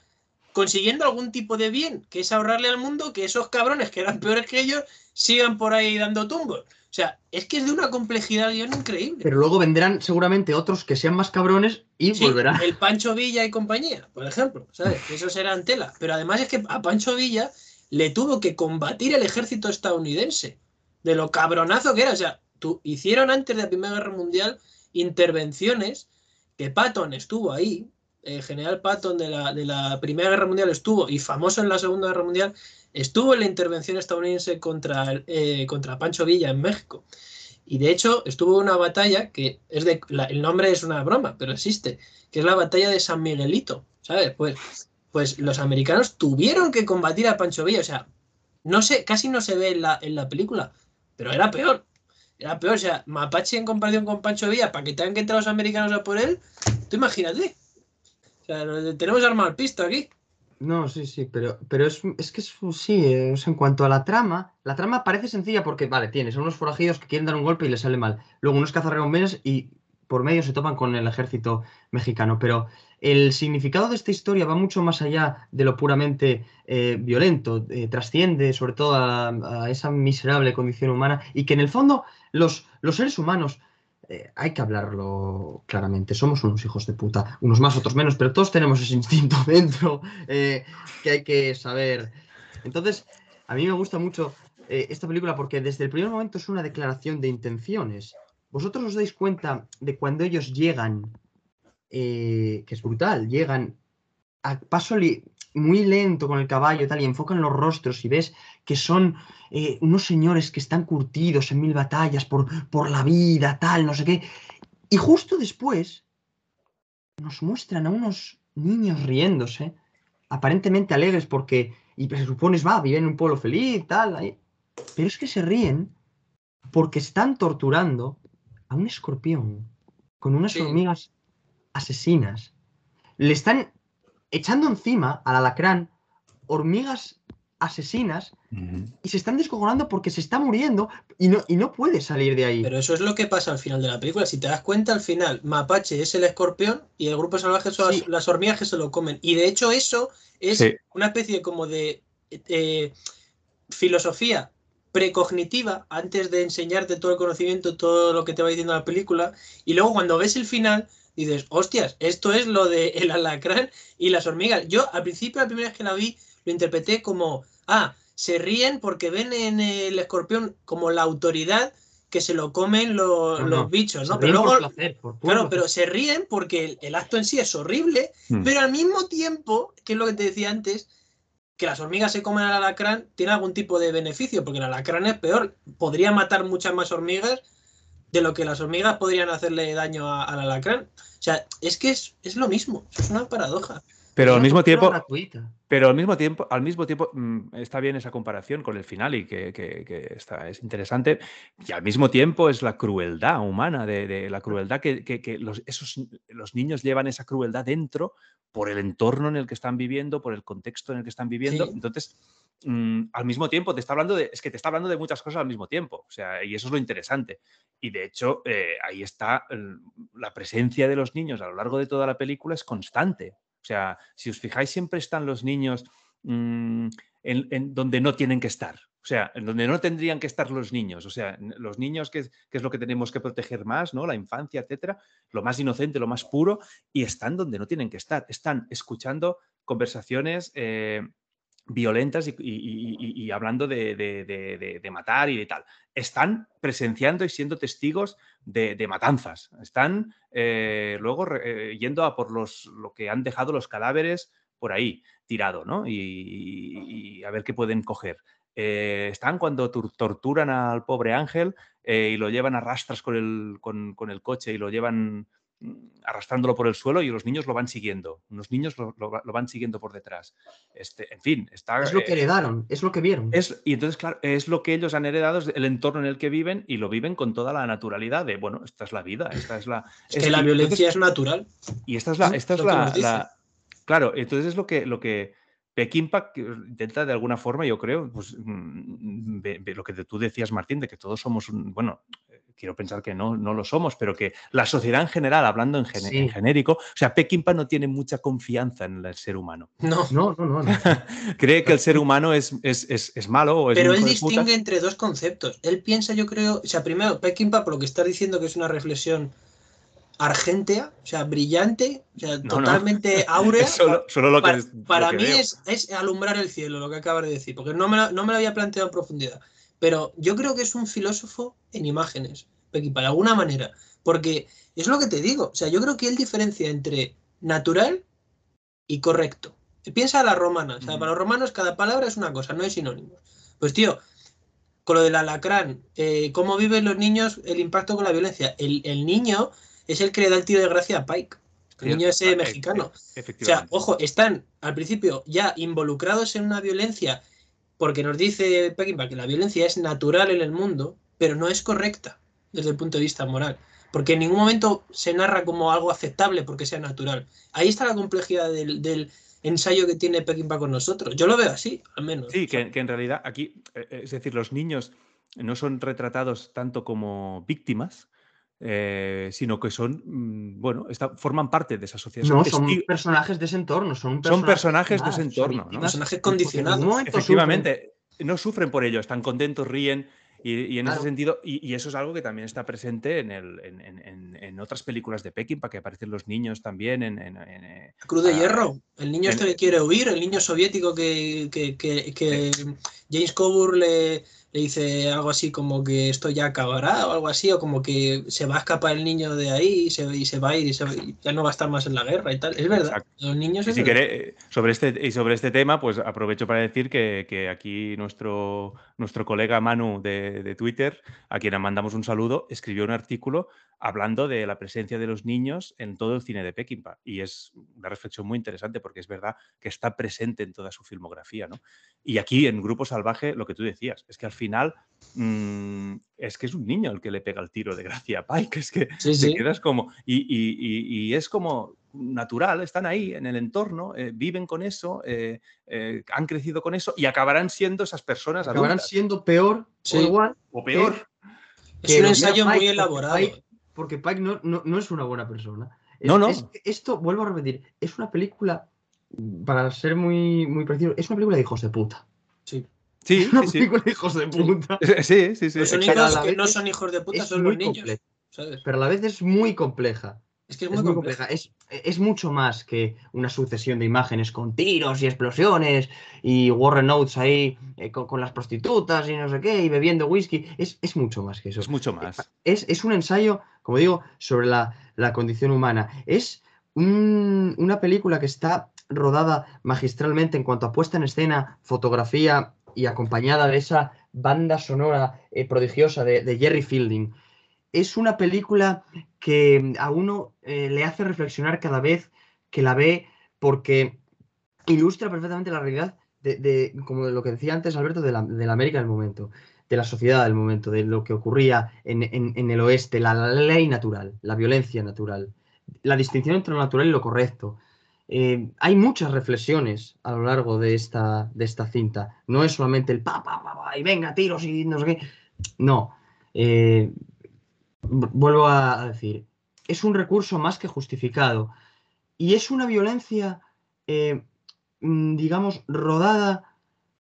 consiguiendo algún tipo de bien, que es ahorrarle al mundo que esos cabrones que eran peores que ellos sigan por ahí dando tumbos. O sea, es que es de una complejidad guion increíble. Pero luego vendrán seguramente otros que sean más cabrones y Sí, volverán. el Pancho Villa y compañía, por ejemplo, ¿sabes? Que Esos eran tela. Pero además es que a Pancho Villa le tuvo que combatir el ejército estadounidense. De lo cabronazo que era. O sea, hicieron antes de la Primera Guerra Mundial intervenciones que Patton estuvo ahí el general Patton de la, de la Primera Guerra Mundial estuvo, y famoso en la Segunda Guerra Mundial, estuvo en la intervención estadounidense contra, eh, contra Pancho Villa en México. Y de hecho estuvo una batalla que es de, el nombre es una broma, pero existe, que es la batalla de San Miguelito, ¿sabes? Pues, pues los americanos tuvieron que combatir a Pancho Villa, o sea, no sé, casi no se ve en la, en la película, pero era peor. Era peor, o sea, Mapache en comparación con Pancho Villa, para que tengan que entrar los americanos a por él, tú imagínate. O sea, tenemos arma al pisto aquí. No, sí, sí, pero, pero es, es que es, sí, en cuanto a la trama, la trama parece sencilla porque, vale, tienes a unos forajidos que quieren dar un golpe y les sale mal. Luego unos cazarrecompensas y por medio se topan con el ejército mexicano. Pero el significado de esta historia va mucho más allá de lo puramente eh, violento, eh, trasciende sobre todo a esa miserable condición humana y que en el fondo los, los seres humanos eh, hay que hablarlo claramente. Somos unos hijos de puta, unos más, otros menos, pero todos tenemos ese instinto dentro eh, que hay que saber. Entonces, a mí me gusta mucho eh, esta película porque desde el primer momento es una declaración de intenciones. Vosotros os dais cuenta de cuando ellos llegan, que es brutal, llegan a paso li- muy lento con el caballo y tal, y enfocan los rostros y ves que son eh, unos señores que están curtidos en mil batallas por, por la vida, tal, no sé qué. Y justo después nos muestran a unos niños riéndose, aparentemente alegres porque, y se supones, va, viven en un pueblo feliz, tal, ahí. pero es que se ríen porque están torturando a un escorpión con unas Sí. hormigas asesinas. Le están echando encima al alacrán hormigas asesinas y se están descojonando porque se está muriendo y no, y no puede salir de ahí. Pero eso es lo que pasa al final de la película. Si te das cuenta, al final, Mapache es el escorpión y el grupo salvaje son las- Sí. las, hormigas que se lo comen. Y de hecho, eso es Sí. una especie como de eh, filosofía precognitiva antes de enseñarte todo el conocimiento, todo lo que te va diciendo la película. Y luego, cuando ves el final, dices, hostias, esto es lo de el alacrán y las hormigas. Yo, al principio, la primera vez que la vi, lo interpreté como, ah, se ríen porque ven en el escorpión como la autoridad que se lo comen lo- No, los bichos, ¿no? Pero por luego, placer, por puro claro, placer. pero se ríen porque el, el acto en sí es horrible, Mm. pero al mismo tiempo, que es lo que te decía antes, que las hormigas se comen al alacrán tiene algún tipo de beneficio, porque el alacrán es peor. Podría matar muchas más hormigas de lo que las hormigas podrían hacerle daño a- al alacrán. O sea, es que es, es lo mismo, es una paradoja. Pero al mismo tiempo, gratuita. Pero al mismo tiempo, al mismo tiempo mm, está bien esa comparación con el final y que, que- que está, es interesante. Y al mismo tiempo es la crueldad humana, de, de la crueldad que, que- que los, esos, los niños llevan esa crueldad dentro por el entorno en el que están viviendo, por el contexto en el que están viviendo. Sí. Entonces, mm, al mismo tiempo te está hablando de, es que te está hablando de muchas cosas al mismo tiempo. O sea, y eso es lo interesante. Y de hecho, eh, ahí está la presencia de los niños a lo largo de toda la película es constante. O sea, si os fijáis, siempre están los niños mm, en, donde no tienen que estar. O sea, en donde no tendrían que estar los niños. O sea, los niños, que que es lo que tenemos que proteger más, ¿no? La infancia, etcétera, lo más inocente, lo más puro, y están donde no tienen que estar. Están escuchando conversaciones eh, violentas y, hablando de, matar y de tal. Están presenciando y siendo testigos de, matanzas. Están eh, luego eh, yendo a por los, lo que han dejado los cadáveres por ahí tirado, ¿no? Y, a ver qué pueden coger. Eh, están cuando tur- torturan al pobre Ángel y lo llevan a rastras con el, con, el coche y lo llevan arrastrándolo por el suelo y los niños lo van siguiendo. Unos niños lo, lo va- lo van siguiendo por detrás. Este, en fin, está... Es lo que eh, heredaron, es lo que vieron. es, y entonces, claro, es lo que ellos han heredado, es el entorno en el que viven y lo viven con toda la naturalidad de, bueno, esta es la vida, esta es la... Es que la y violencia entonces- es natural. y esta es la... Es Esta es la, Claro, entonces es lo que, lo que intenta de alguna forma, yo creo, pues mm, lo que tú decías, Martín, de que todos somos, un- bueno, quiero pensar que no, no lo somos, pero que la sociedad en general, hablando en, gene- Sí. en genérico, o sea, Peckinpah no tiene mucha confianza en el ser humano. No. No, no, no. no. Cree que el ser humano es, es, es- es malo o es Pero él puta. distingue entre dos conceptos. Él piensa, yo creo, o sea, primero, Peckinpah, por lo que estás diciendo que es una reflexión argentea, o sea, brillante, o sea, no. totalmente áurea. Es solo, solo lo que, para es- lo para que mí es, es alumbrar el cielo, lo que acabas de decir, porque no me, lo, no me lo había planteado en profundidad. Pero yo creo que es un filósofo en imágenes, Peckinpah, de alguna manera. Porque es lo que te digo, o sea, yo creo que él diferencia entre natural y correcto. Piensa a la romana. O sea, para los romanos cada palabra es una cosa, no es sinónimo. Pues tío, con lo del alacrán, eh, cómo viven los niños el impacto con la violencia. El, el niño es el que le da el tiro de gracia a Pike. El niño ese Eh, mexicano. O sea, ojo, están al principio ya involucrados en una violencia porque nos dice Peckinpah que la violencia es natural en el mundo, pero no es correcta desde el punto de vista moral. Porque en ningún momento se narra como algo aceptable porque sea natural. Ahí está la complejidad del, del ensayo que tiene Peckinpah con nosotros. Yo lo veo así, al menos. Sí, que, que en realidad aquí, eh, es decir, los niños no son retratados tanto como víctimas, eh, sino que son, mm, bueno, está- forman parte de esa sociedad. No, son personajes de ese entorno. Son, Son personajes de ese son entorno, ¿no? víctimas Personajes condicionados. sufren. Efectivamente, no sufren por ello, están contentos, ríen. Y, y en Claro. ese sentido, y, y eso es algo que también está presente en, el, en, en- en- otras películas de Peckinpah, que aparecen los niños también en, eh, Cruz de Ah, Hierro. El niño este que quiere huir, el niño soviético que, que- que- que James Coburn le, le dice algo así como que esto ya acabará o algo así, o como que se va a escapar el niño de ahí y se, y se va a ir y, se y ya no va a estar más en la guerra y tal. Es verdad. Exacto. Los niños Y si queréis, eh, sobre este, y sobre este tema, pues aprovecho para decir que, que aquí nuestro, nuestro colega Manu de, de Twitter, a quien mandamos un saludo, escribió un artículo hablando de la presencia de los niños en todo el cine de Peckinpah. Y es una reflexión muy interesante porque es verdad que está presente en toda su filmografía. ¿no? Y aquí en Grupo Salvaje, lo que tú decías, es que al final mm, es que es un niño el que le pega el tiro de gracia a Pike. Es que Sí, te quedas como. Y, y- y- y es como natural, están ahí en el entorno, eh, viven con eso, eh, eh, han crecido con eso y acabarán siendo esas personas Acabarán adultas. siendo peor Sí. o igual. O peor. Es un ensayo muy elaborado. Porque Pike no, no- no es una buena persona. Es- No, no. es- esto, vuelvo a repetir, es una película, para ser muy, muy preciso, es una película de hijos de puta. Sí. Sí, Es una sí, sí. película de hijos de puta. Sí, sí, sí. Los únicos que vez no son hijos de puta son los niños. compleja, ¿sabes? pero a la vez es muy compleja. Es que es Es muy compleja. compleja. Es, es mucho más que una sucesión de imágenes con tiros y explosiones y Warren Oates ahí eh, con, con las prostitutas y no sé qué y bebiendo whisky. Es, es mucho más que eso. Es mucho más. Es, es un ensayo, como digo, sobre la, la condición humana. Es un- una película que está rodada magistralmente en cuanto a puesta en escena, fotografía y acompañada de esa banda sonora eh, prodigiosa de, Jerry Fielding. Es una película que a uno eh, le hace reflexionar cada vez que la ve porque ilustra perfectamente la realidad de, de- como lo que decía antes Alberto, de la América del momento, de la sociedad del momento, de lo que ocurría en, en- el oeste, la, ley natural, la violencia natural, la distinción entre lo natural y lo correcto. Eh, hay muchas reflexiones a lo largo de esta, de esta cinta. No es solamente el pa, y venga, tiros y no sé qué. No. Eh, vu- vuelvo a a decir, es un recurso más que justificado. Y es una violencia, eh, mm, digamos, rodada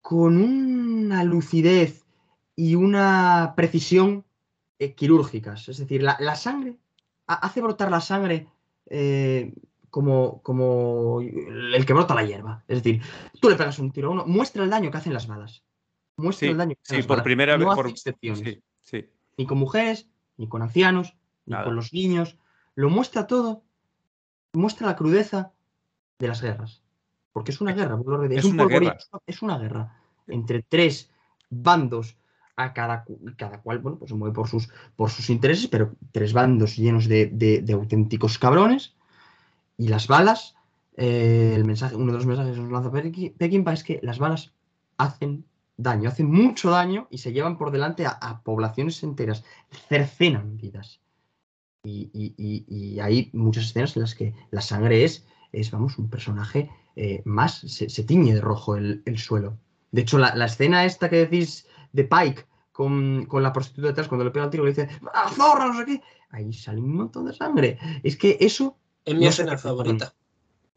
con una lucidez y una precisión eh, quirúrgicas. Es decir, la, la sangre ha- hace brotar la sangre eh, como, como el que brota la hierba. Es decir, tú le pegas un tiro a uno, muestra el daño que hacen las balas. Muestra Sí, el daño que hacen sí, las por balas. primera vez. No por- hace excepciones Sí, ni con mujeres, ni con ancianos, ni Nada. con los niños. Lo muestra todo, muestra la crudeza de las guerras. Porque es una guerra, repetir, es un una guerra. es es una guerra entre tres bandos a cada, cada cual, bueno, pues se mueve por sus, por sus intereses, pero tres bandos llenos de, de- auténticos cabrones. Y las balas, eh, el mensaje, uno de los mensajes que nos lanza Peckinpah es que las balas hacen daño, hacen mucho daño y se llevan por delante a, poblaciones enteras, cercenan vidas. Y, y- y- hay muchas escenas en las que la sangre es, es vamos, un personaje eh, más, se, se tiñe de rojo el, el suelo. De hecho, la, la escena esta que decís de Pike con, con la prostituta detrás, cuando le pega el tiro, le dice, ¡Ah, zorra! No sé qué. Ahí sale un montón de sangre. Es que eso Es mi No escena favorita.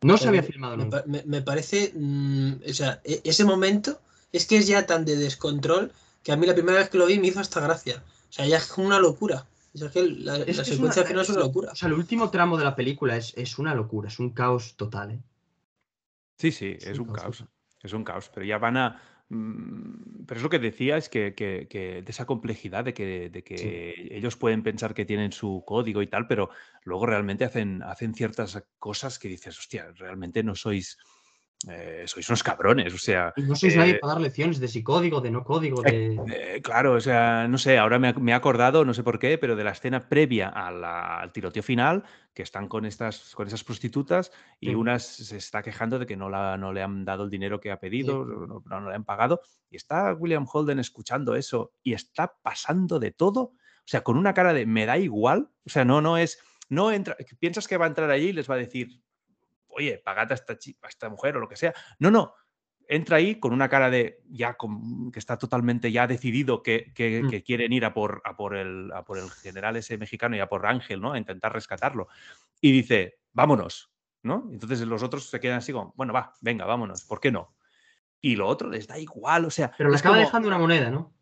no se Eh, había filmado Me, nunca. me- me parece, mm, o sea, e- ese momento es que es ya tan de descontrol que a mí la primera vez que lo vi me hizo hasta gracia. O sea, ya es como una locura. O sea, que la, Es- la es secuencia una- final es una locura. O sea, el último tramo de la película es, es una locura, es un caos total. ¿eh? Sí, sí, Es es un un caos caos. Es un caos. Pero ya van a, pero es lo que decía, es que, que- que de esa complejidad de que, de que ellos pueden pensar que tienen su código y tal, pero luego realmente hacen, hacen ciertas cosas que dices, hostia, realmente no sois, eh, sois unos cabrones, o sea, Y no sois nadie eh, para dar lecciones de si código, de no código, de... eh, claro, o sea, no sé, ahora me, me he acordado, no sé por qué, pero de la escena previa a la- al tiroteo final, que están con estas, con esas prostitutas y Sí. una se está quejando de que no, la, no le han dado el dinero que ha pedido, no, no- no le han pagado, y está William Holden escuchando eso y está pasando de todo, o sea, con una cara de me da igual, o sea, no, no es, no entra, piensas que va a entrar allí y les va a decir, oye, pagad a esta, chi- a esta mujer o lo que sea, no, no, entra ahí con una cara de ya con- que está totalmente ya decidido que, que- Mm. que quieren ir a por, a, por el, a por el general ese mexicano y a por Ángel, ¿no? A intentar rescatarlo. Y dice, vámonos, ¿no? Entonces los otros se quedan así como, bueno, va, venga, vámonos, ¿por qué no? Y lo otro les da igual, o sea. Pero le acaba como- dejando una moneda, ¿no?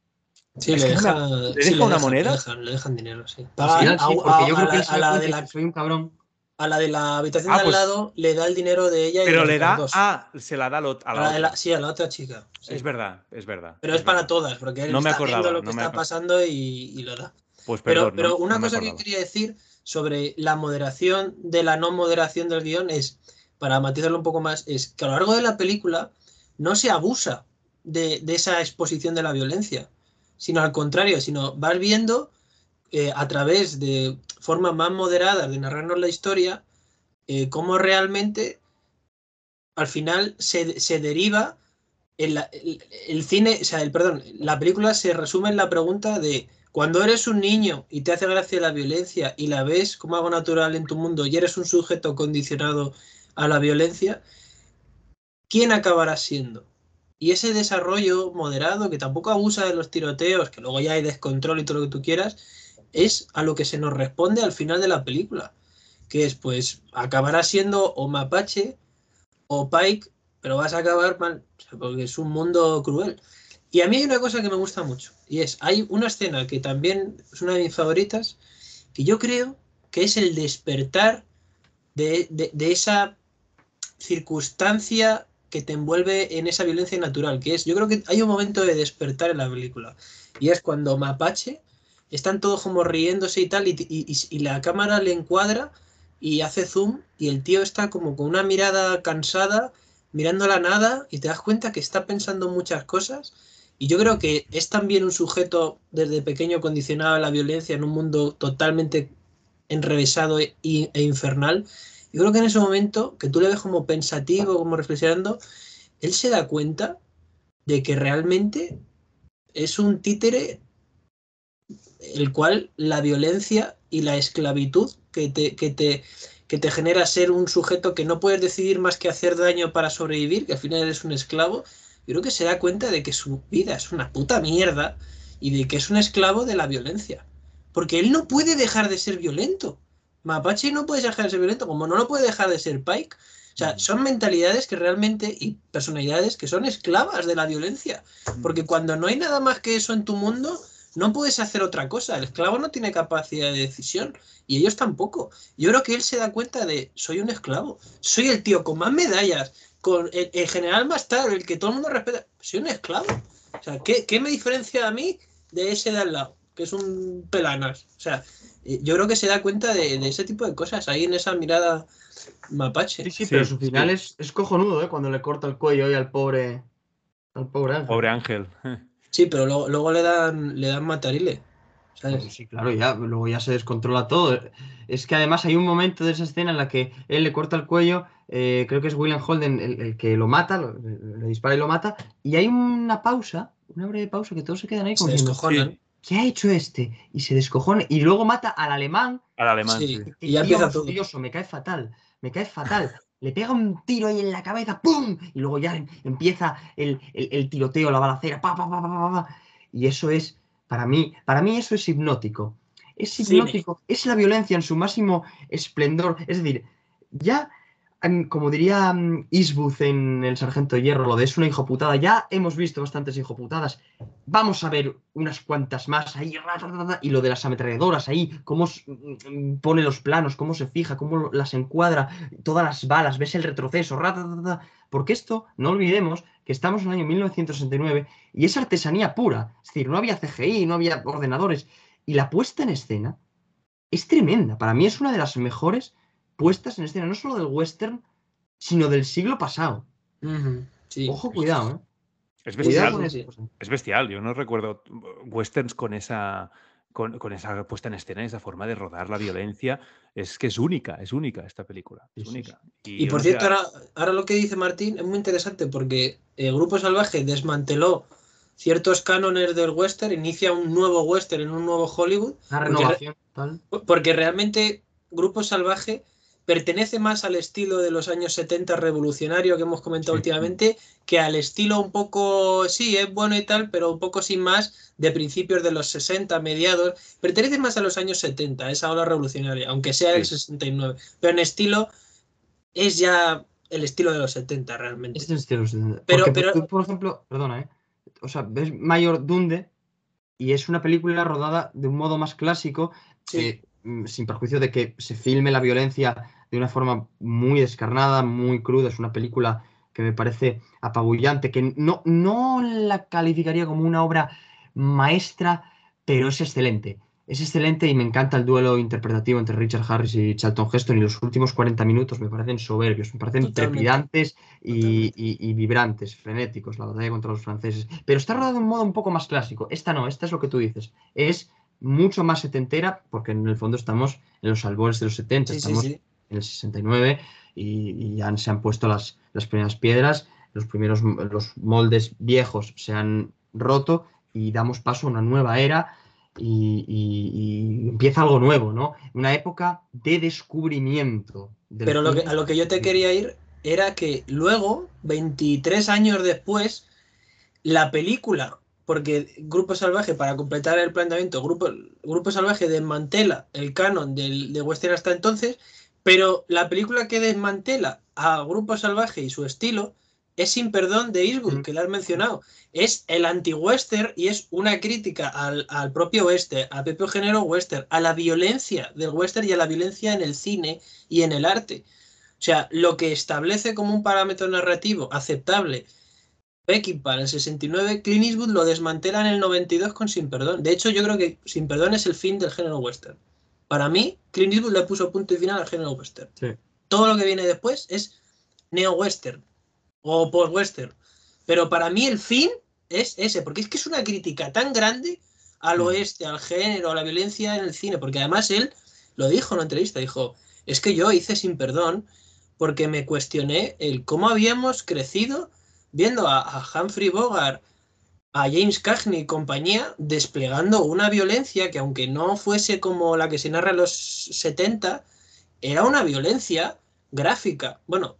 Sí, le, que deja, ¿le sí, una dejan- moneda? Le dejan, le dejan dinero, sí. Al Paga final a, sí, porque yo a- creo que la, se a la cuenta de de la, que soy un cabrón. A la de la habitación Ah, de al pues- lado le da el dinero de ella y Pero le da dos. a, se la da a, lo- a A la de sí, a la otra chica. sí. Es verdad, es verdad. Pero es para verdad. todas, porque él No me está viendo lo que no está pasando y, y lo da. Pues Pero, perdón, pero no- una cosa que quería decir sobre la moderación de la no moderación del guion es, para matizarlo un poco más, es que a lo largo de la película no se abusa de, de esa exposición de la violencia, sino al contrario, sino vas viendo eh, a través de formas más moderadas de narrarnos la historia, eh, cómo realmente al final se, se deriva en la- el, cine, o sea, el perdón, la película se resume en la pregunta de cuando eres un niño y te hace gracia la violencia y la ves como algo natural en tu mundo y eres un sujeto condicionado a la violencia, ¿quién acabarás siendo? Y ese desarrollo moderado, que tampoco abusa de los tiroteos, que luego ya hay descontrol y todo lo que tú quieras, es a lo que se nos responde al final de la película. Que es, pues, acabarás siendo o mapache o Pike, pero vas a acabar mal, porque es un mundo cruel. Y a mí hay una cosa que me gusta mucho, y es, hay una escena que también es una de mis favoritas, que yo creo que es el despertar de, de- de esa circunstancia que te envuelve en esa violencia natural, que es, yo creo que hay un momento de despertar en la película, y es cuando Mapache están todos como riéndose y tal, y, la cámara le encuadra y hace zoom, y el tío está como con una mirada cansada, mirando la nada, y te das cuenta que está pensando muchas cosas, y yo creo que es también un sujeto desde pequeño condicionado a la violencia en un mundo totalmente enrevesado e, e infernal. Yo creo que en ese momento, que tú le ves como pensativo, como reflexionando, él se da cuenta de que realmente es un títere el cual la violencia y la esclavitud que te, que te, que te genera ser un sujeto que no puedes decidir más que hacer daño para sobrevivir, que al final eres un esclavo, yo creo que se da cuenta de que su vida es una puta mierda y de que es un esclavo de la violencia. Porque él no puede dejar de ser violento. Mapache no puede dejar de ser violento, como no lo puede dejar de ser Pike. O sea, son mentalidades que realmente y personalidades que son esclavas de la violencia. Porque cuando no hay nada más que eso en tu mundo, no puedes hacer otra cosa. El esclavo no tiene capacidad de decisión y ellos tampoco. Yo creo que él se da cuenta de, soy un esclavo, soy el tío con más medallas, con el, el general más tarde, el que todo el mundo respeta. Soy un esclavo. O sea, ¿qué, qué me diferencia a mí de ese de al lado? Que es un pelanas. O sea, eh, yo creo que se da cuenta de, de ese tipo de cosas ahí en esa mirada mapache. Sí, sí, Sí, pero su sí. final es, es cojonudo, ¿eh? Cuando le corta el cuello ahí al pobre. Al pobre Ángel. Pobre Ángel. Sí, pero luego, luego le dan le dan matarile. ¿sabes? Pues sí, claro, ya, luego ya se descontrola todo. Es que además hay un momento de esa escena en la que él le corta el cuello, eh, creo que es William Holden el, el que lo mata, lo- le dispara y lo mata, y hay una pausa, una breve pausa que todos se quedan ahí Se como diciendo, descojonan. Sí, ¿qué ha hecho este? Y se descojona, y luego mata al alemán, al alemán. Sí. sí. Y ya empieza todo. me cae fatal, me cae fatal. Le pega un tiro ahí en la cabeza, ¡pum! Y luego ya em- empieza el, el- el tiroteo, la balacera, pa, pa, pa, pa, pa, pa. Y eso es, para mí, para mí eso es hipnótico. Es hipnótico, es la violencia en su máximo esplendor. Es decir, ya como diría mm, Eastwood en El Sargento Hierro, lo de es una hijoputada. Ya hemos visto bastantes hijoputadas. Vamos a ver unas cuantas más ahí. Y lo de las ametralladoras ahí, cómo mm, pone los planos, cómo se fija, cómo las encuadra, todas las balas, ves el retroceso. Porque esto, no olvidemos que estamos en el año 1969 y es artesanía pura. Es decir, no había CGI, no había ordenadores. Y la puesta en escena es tremenda. Para mí es una de las mejores puestas en escena, no solo del western, sino del siglo pasado. Sí. Ojo, cuidado, ¿eh? Es bestial. esas cosas. Es bestial. Yo no recuerdo westerns con esa, con, con esa puesta en escena, esa forma de rodar la violencia. Es que es única, es única esta película. Es Sí, sí, única. Y por cierto, ahora, ahora lo que dice Martín es muy interesante porque el Grupo Salvaje desmanteló ciertos cánones del western, inicia un nuevo western en un nuevo Hollywood, Una Porque- renovación tal. porque realmente Grupo Salvaje pertenece más al estilo de los años 70 revolucionario que hemos comentado Sí. últimamente que al estilo un poco, sí, es bueno y tal, pero un poco sin más de principios de los 60, mediados. Pertenece más a los años 70, a esa ola revolucionaria, aunque sea el Sí. 69. Pero en estilo es ya el estilo de los 70 realmente. Es estilo setenta. Pero- Porque pero- tú, por ejemplo, perdona, ¿eh? O sea, ves Mayor Dunde y es una película rodada de un modo más clásico, Sí. eh, mm, sin perjuicio de que se filme la violencia de una forma muy descarnada, muy cruda. Es una película que me parece apabullante, que no, no la calificaría como una obra maestra, pero es excelente. Es excelente y me encanta el duelo interpretativo entre Richard Harris y Charlton Heston y los últimos 40 minutos me parecen soberbios, me parecen Totalmente. trepidantes y, Totalmente. y- y vibrantes, frenéticos, la batalla contra los franceses. Pero está rodado de un modo un poco más clásico. Esta no, esta es lo que tú dices. Es mucho más setentera, porque en el fondo estamos en los albores de los 70, Sí, sí. En el 69 y, y ya se han puesto las, las primeras piedras, los primeros los moldes viejos se han roto y damos paso a una nueva era y, y- y empieza algo nuevo, ¿no? Una época de descubrimiento. Pero lo que, cine. a lo que yo te quería ir era que luego, 23 años después, la película, porque Grupo Salvaje, para completar el planteamiento, Grupo, Grupo Salvaje desmantela el canon del, de Western hasta entonces, pero la película que desmantela a Grupo Salvaje y su estilo es Sin Perdón de Eastwood, que lo has mencionado. Es el anti-western y es una crítica al, al propio western, al propio género western, a la violencia del western y a la violencia en el cine y en el arte. O sea, lo que establece como un parámetro narrativo aceptable Peckinpah en el 69, Clint Eastwood lo desmantela en el 92 con Sin Perdón. De hecho, yo creo que Sin Perdón es el fin del género western. Para mí, Clint Eastwood le puso punto y final al género western. Sí. Todo lo que viene después es neo-western o post-western. Pero para mí el fin es ese, porque es que es una crítica tan grande al Mm. oeste, al género, a la violencia en el cine, porque además él lo dijo en una entrevista, dijo, es que yo hice sin perdón porque me cuestioné el cómo habíamos crecido viendo a, a Humphrey Bogart, a James Cagney y compañía desplegando una violencia que aunque no fuese como la que se narra en los 70, era una violencia gráfica. Bueno,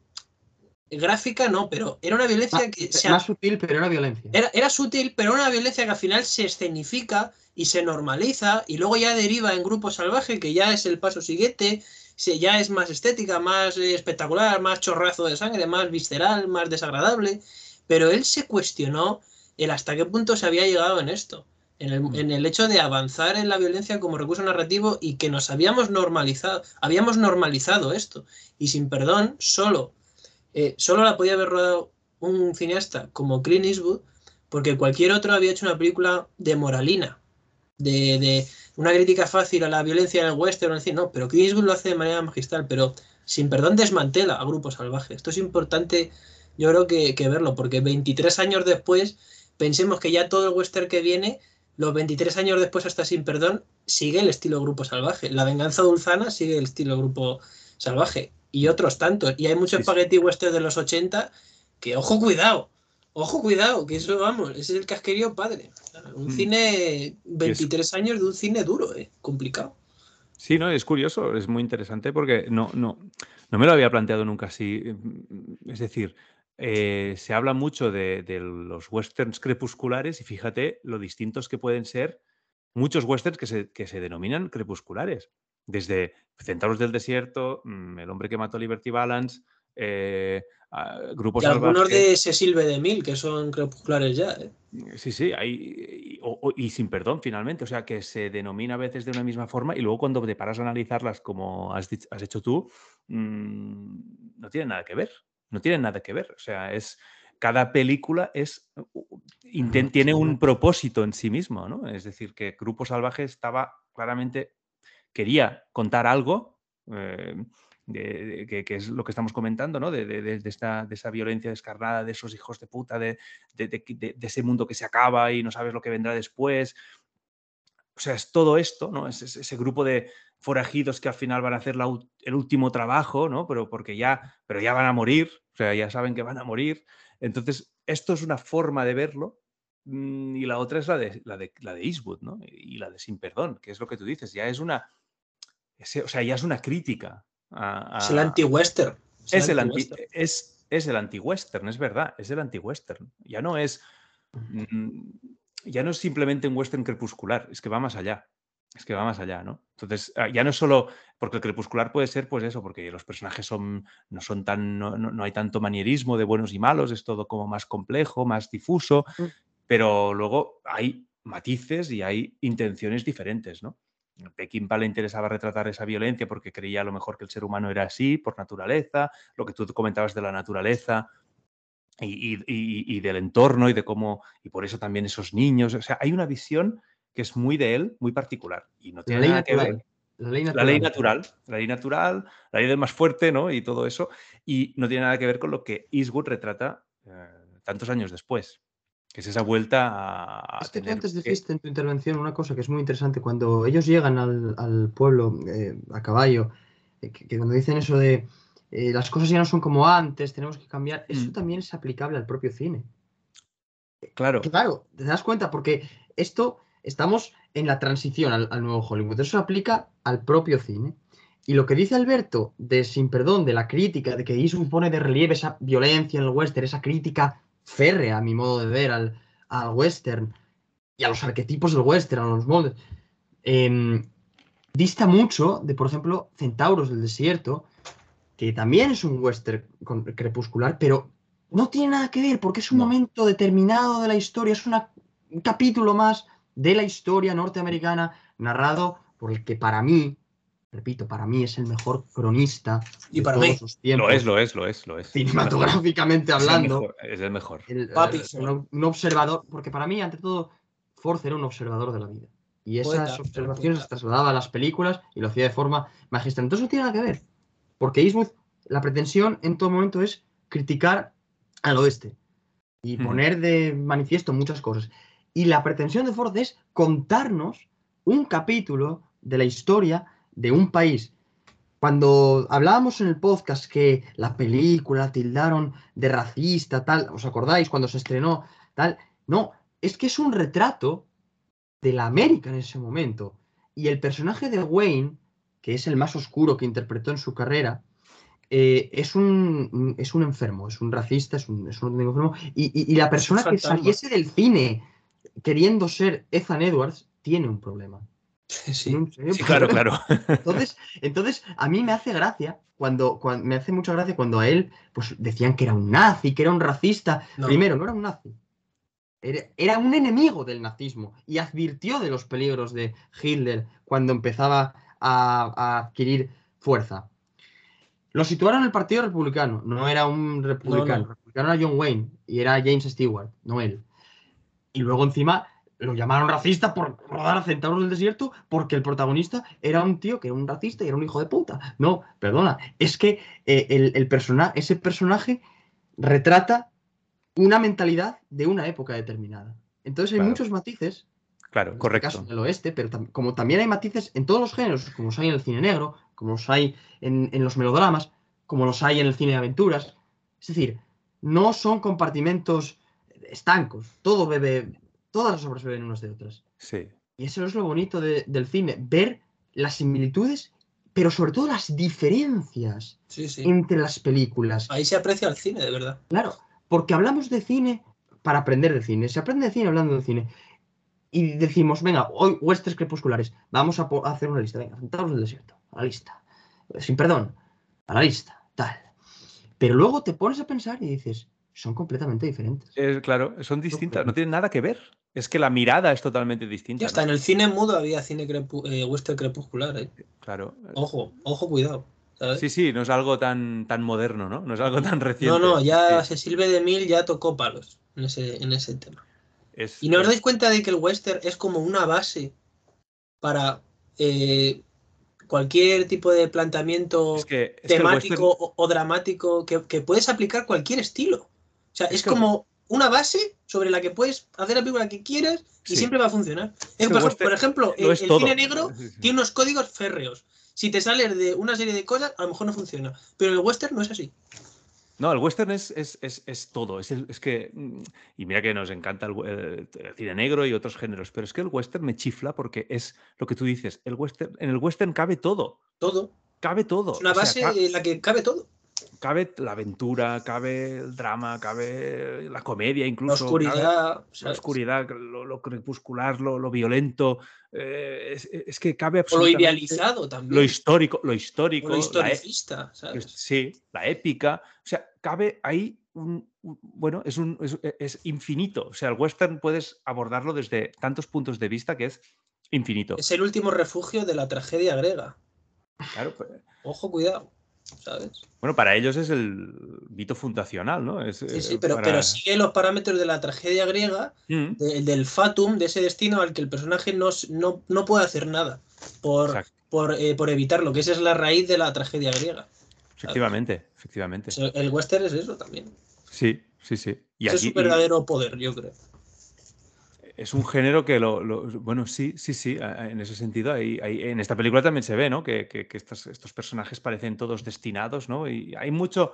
gráfica no, pero era una violencia que se, Más sutil, pero era violencia. era, era sutil, pero una violencia que al final se escenifica y se normaliza y luego ya deriva en grupo salvaje, que ya es el paso siguiente, se, ya es más estética, más espectacular, más chorrazo de sangre, más visceral, más desagradable. Pero él se cuestionó el hasta qué punto se había llegado en esto, en el, Mm. en el hecho de avanzar en la violencia como recurso narrativo y que nos habíamos normalizado, habíamos normalizado esto. Y sin perdón, solo, eh, solo la podía haber rodado un cineasta como Clint Eastwood, porque cualquier otro había hecho una película de moralina, de, de una crítica fácil a la violencia en el western, decir, no, pero Clint Eastwood lo hace de manera magistral, pero sin perdón desmantela a Grupo Salvaje. Esto es importante, yo creo que, que verlo, porque 23 años después, pensemos que ya todo el western que viene, los 23 años después hasta sin perdón, sigue el estilo Grupo Salvaje. La venganza dulzana sigue el estilo Grupo Salvaje. Y otros tantos. Y hay muchos Sí, spaghetti western de los 80 que, ojo, cuidado. Ojo, cuidado, que eso, vamos, ese es el casquerío padre. Un Mm. cine, 23 años de un cine duro, eh, complicado. Sí, no, es curioso, es muy interesante porque no, no, no me lo había planteado nunca así. Es decir, eh, se habla mucho de, de los westerns crepusculares y fíjate lo distintos que pueden ser muchos westerns que se, que se denominan crepusculares. Desde Centauros del Desierto, mm, El hombre que mató a Liberty Balance, eh, grupos y algunos de Cecil B. DeMille, que son crepusculares ya. ¿eh? Sí, sí, hay, y, sin perdón, finalmente. O sea, que se denomina a veces de una misma forma y luego cuando te paras a analizarlas como has, has hecho tú, mm, no tienen nada que ver. No tienen nada que ver. O sea, es. Cada película es, tiene un propósito en sí mismo, ¿no? Es decir, que Grupo Salvaje estaba claramente, quería contar algo, eh, que, es lo que estamos comentando, ¿no? De, esta, de esa violencia descarnada, de esos hijos de puta, de, ese mundo que se acaba y no sabes lo que vendrá después. O sea, es todo esto, ¿no? Es, ese grupo de forajidos que al final van a hacer el último trabajo, ¿no? Pero porque ya, pero ya van a morir, o sea, ya saben que van a morir. Entonces, esto es una forma de verlo mm, y la otra es la de, la de, la de Eastwood, ¿no? Y la de Sin Perdón, que es lo que tú dices, ya es una, o sea, ya es una crítica es el anti-western. Es, el anti es, es el anti-western, es verdad, es el anti-western. Ya no es. Mm, ya no es simplemente un western crepuscular, es que va más allá. Es que va más allá, ¿no? Entonces, ah, ya no es solo. Porque el crepuscular puede ser, pues eso, porque los personajes son, no son tan. No, no hay tanto manierismo de buenos y malos, es todo como más complejo, más difuso. Mm. Pero luego hay matices y hay intenciones diferentes, ¿no? Peckinpah le interesaba retratar esa violencia porque creía a lo mejor que el ser humano era así por naturaleza, lo que tú comentabas de la naturaleza y, del entorno y de cómo, y por eso también esos niños, o sea, hay una visión que es muy de él, muy particular y no tiene nada que ver. La ley, natural. la ley natural, la ley natural, la ley del más fuerte, ¿no? Y todo eso, y no tiene nada que ver con lo que Eastwood retrata eh, tantos años después que es esa vuelta a. Es que tú antes dijiste en tu intervención una cosa que es muy interesante. Cuando ellos llegan al, pueblo eh, a caballo, eh, que, cuando dicen eso de las cosas ya no son como antes, tenemos que cambiar, eso mm. también es aplicable al propio cine. Claro. Claro, te das cuenta, porque esto estamos en la transición al, al nuevo Hollywood. Eso se aplica al propio cine. Y lo que dice Alberto de Sin Perdón, de la crítica, de que Eastwood pone de relieve esa violencia en el western, esa crítica férrea, a mi modo de ver, al, western y a los arquetipos del western, a los moldes. Em, dista mucho de, por ejemplo, Centauros del Desierto, que también es un western crepuscular, pero no tiene nada que ver porque es un momento determinado de la historia, es un capítulo más de la historia norteamericana narrado por el que para mí repito, para mí es el mejor cronista y para mí. tiempos. Lo es, lo es, lo es, lo es. Cinematográficamente hablando. Es el mejor. un, observador, porque para mí, ante todo, Force era un observador de la vida. Y esas observaciones las trasladaba a las películas y lo hacía de forma magistral. Entonces no tiene nada que ver. Porque Eastwood, la pretensión en todo momento es criticar al oeste y poner de manifiesto muchas cosas. Y la pretensión de Ford es contarnos un capítulo de la historia de un país. Cuando hablábamos en el podcast que la película tildaron de racista, tal, ¿os acordáis cuando se estrenó? Tal, no, es que es un retrato de la América en ese momento. Y el personaje de Wayne, que es el más oscuro que interpretó en su carrera, eh, es, un, es un enfermo, es un racista, es un, es un enfermo. Y, y, la persona que saliese del cine queriendo ser Ethan Edwards tiene un problema. Sí, claro, claro. Entonces, entonces, a mí me hace gracia cuando, cuando, me hace mucha gracia cuando a él pues decían que era un nazi, que era un racista. Primero, no era un nazi. Era, un enemigo del nazismo y advirtió de los peligros de Hitler cuando empezaba a, adquirir fuerza. Lo situaron en el Partido Republicano, no era un republicano. El republicano era John Wayne y era James Stewart, no él. Y luego encima lo llamaron racista por rodar a Centauros del Desierto porque el protagonista era un tío que era un racista y era un hijo de puta. No, perdona, es que eh, el, ese personaje retrata una mentalidad de una época determinada. Entonces hay muchos matices. Claro, en correcto. Este caso del oeste, pero como también hay matices en todos los géneros, como los hay en el cine negro, como los hay en, en los melodramas, como los hay en el cine de aventuras. Es decir, no son compartimentos estancos. Todo bebe todas las obras beben unas de otras. Sí. Y eso es lo bonito del cine, ver las similitudes, pero sobre todo las diferencias entre las películas. Ahí se aprecia el cine, de verdad. Claro, porque hablamos de cine para aprender de cine. Se aprende de cine hablando de cine. Y decimos, venga, hoy westerns crepusculares, vamos a, hacer una lista. Venga, Centauros del Desierto, a la lista. Sin perdón, a la lista, tal. Pero luego te pones a pensar y dices, son completamente diferentes. Es, claro, son distintas, no tienen nada que ver. Es que la mirada es totalmente distinta. Ya está, ¿no? en el cine mudo había cine crepu- eh, western crepuscular. ¿eh? Claro. Ojo, ojo, cuidado. ¿sabes? Sí, sí, no es algo tan, tan moderno, ¿no? No es algo tan reciente. no, no, ya Sí, Cecil B. DeMille ya tocó palos en ese, en ese tema. es- ¿Y no os dais cuenta de que el western es como una base para eh, cualquier tipo de planteamiento es que, es que el temático western- o, o dramático que, que puedes aplicar cualquier estilo? O sea, Es como una base sobre la que puedes hacer la película que quieras y Sí. siempre va a funcionar. Es que por, western por ejemplo, lo el, cine negro tiene unos códigos férreos. Si te sales de una serie de cosas, a lo mejor no funciona. Pero el western no es así. No, el western es, es, es, es todo. Es, el- es que. Y mira que nos encanta el, we- el- el cine negro y otros géneros, pero es que el western me chifla porque es lo que tú dices. El western, en el western cabe todo. Todo. Cabe todo. Es una o sea, base en la que cabe todo. Cabe la aventura, cabe el drama, cabe la comedia La incluso. cabe oscuridad. la oscuridad, lo, lo crepuscular, lo, lo violento. eh, es, es que cabe O lo absolutamente. idealizado también. Lo histórico, lo o histórico. lo la e- historicista, Sí, la épica. O sea, cabe ahí un. un- bueno, es, un, es, es infinito. O sea, el western puedes abordarlo desde tantos puntos de vista que es infinito. Es el último refugio de la tragedia griega. Claro, pues, Ojo, cuidado. ¿Sabes? bueno, para ellos es el mito fundacional, ¿no? Es, Sí, eh, sí, pero, para- pero sigue los parámetros de la tragedia griega, Mm, de- el del fatum, de ese destino al que el personaje no, no, no puede hacer nada por, por, eh, por evitarlo, que esa es la raíz de la tragedia griega. efectivamente, efectivamente. O sea, el western es eso también. Sí, sí, sí. Y Ese es su verdadero poder, yo creo. Es un género que lo, lo- bueno, sí, sí, sí, en ese sentido, ahí- ahí- en esta película también se ve, ¿no? Que, que- que estos, estos personajes parecen todos destinados, ¿no? Y hay mucho,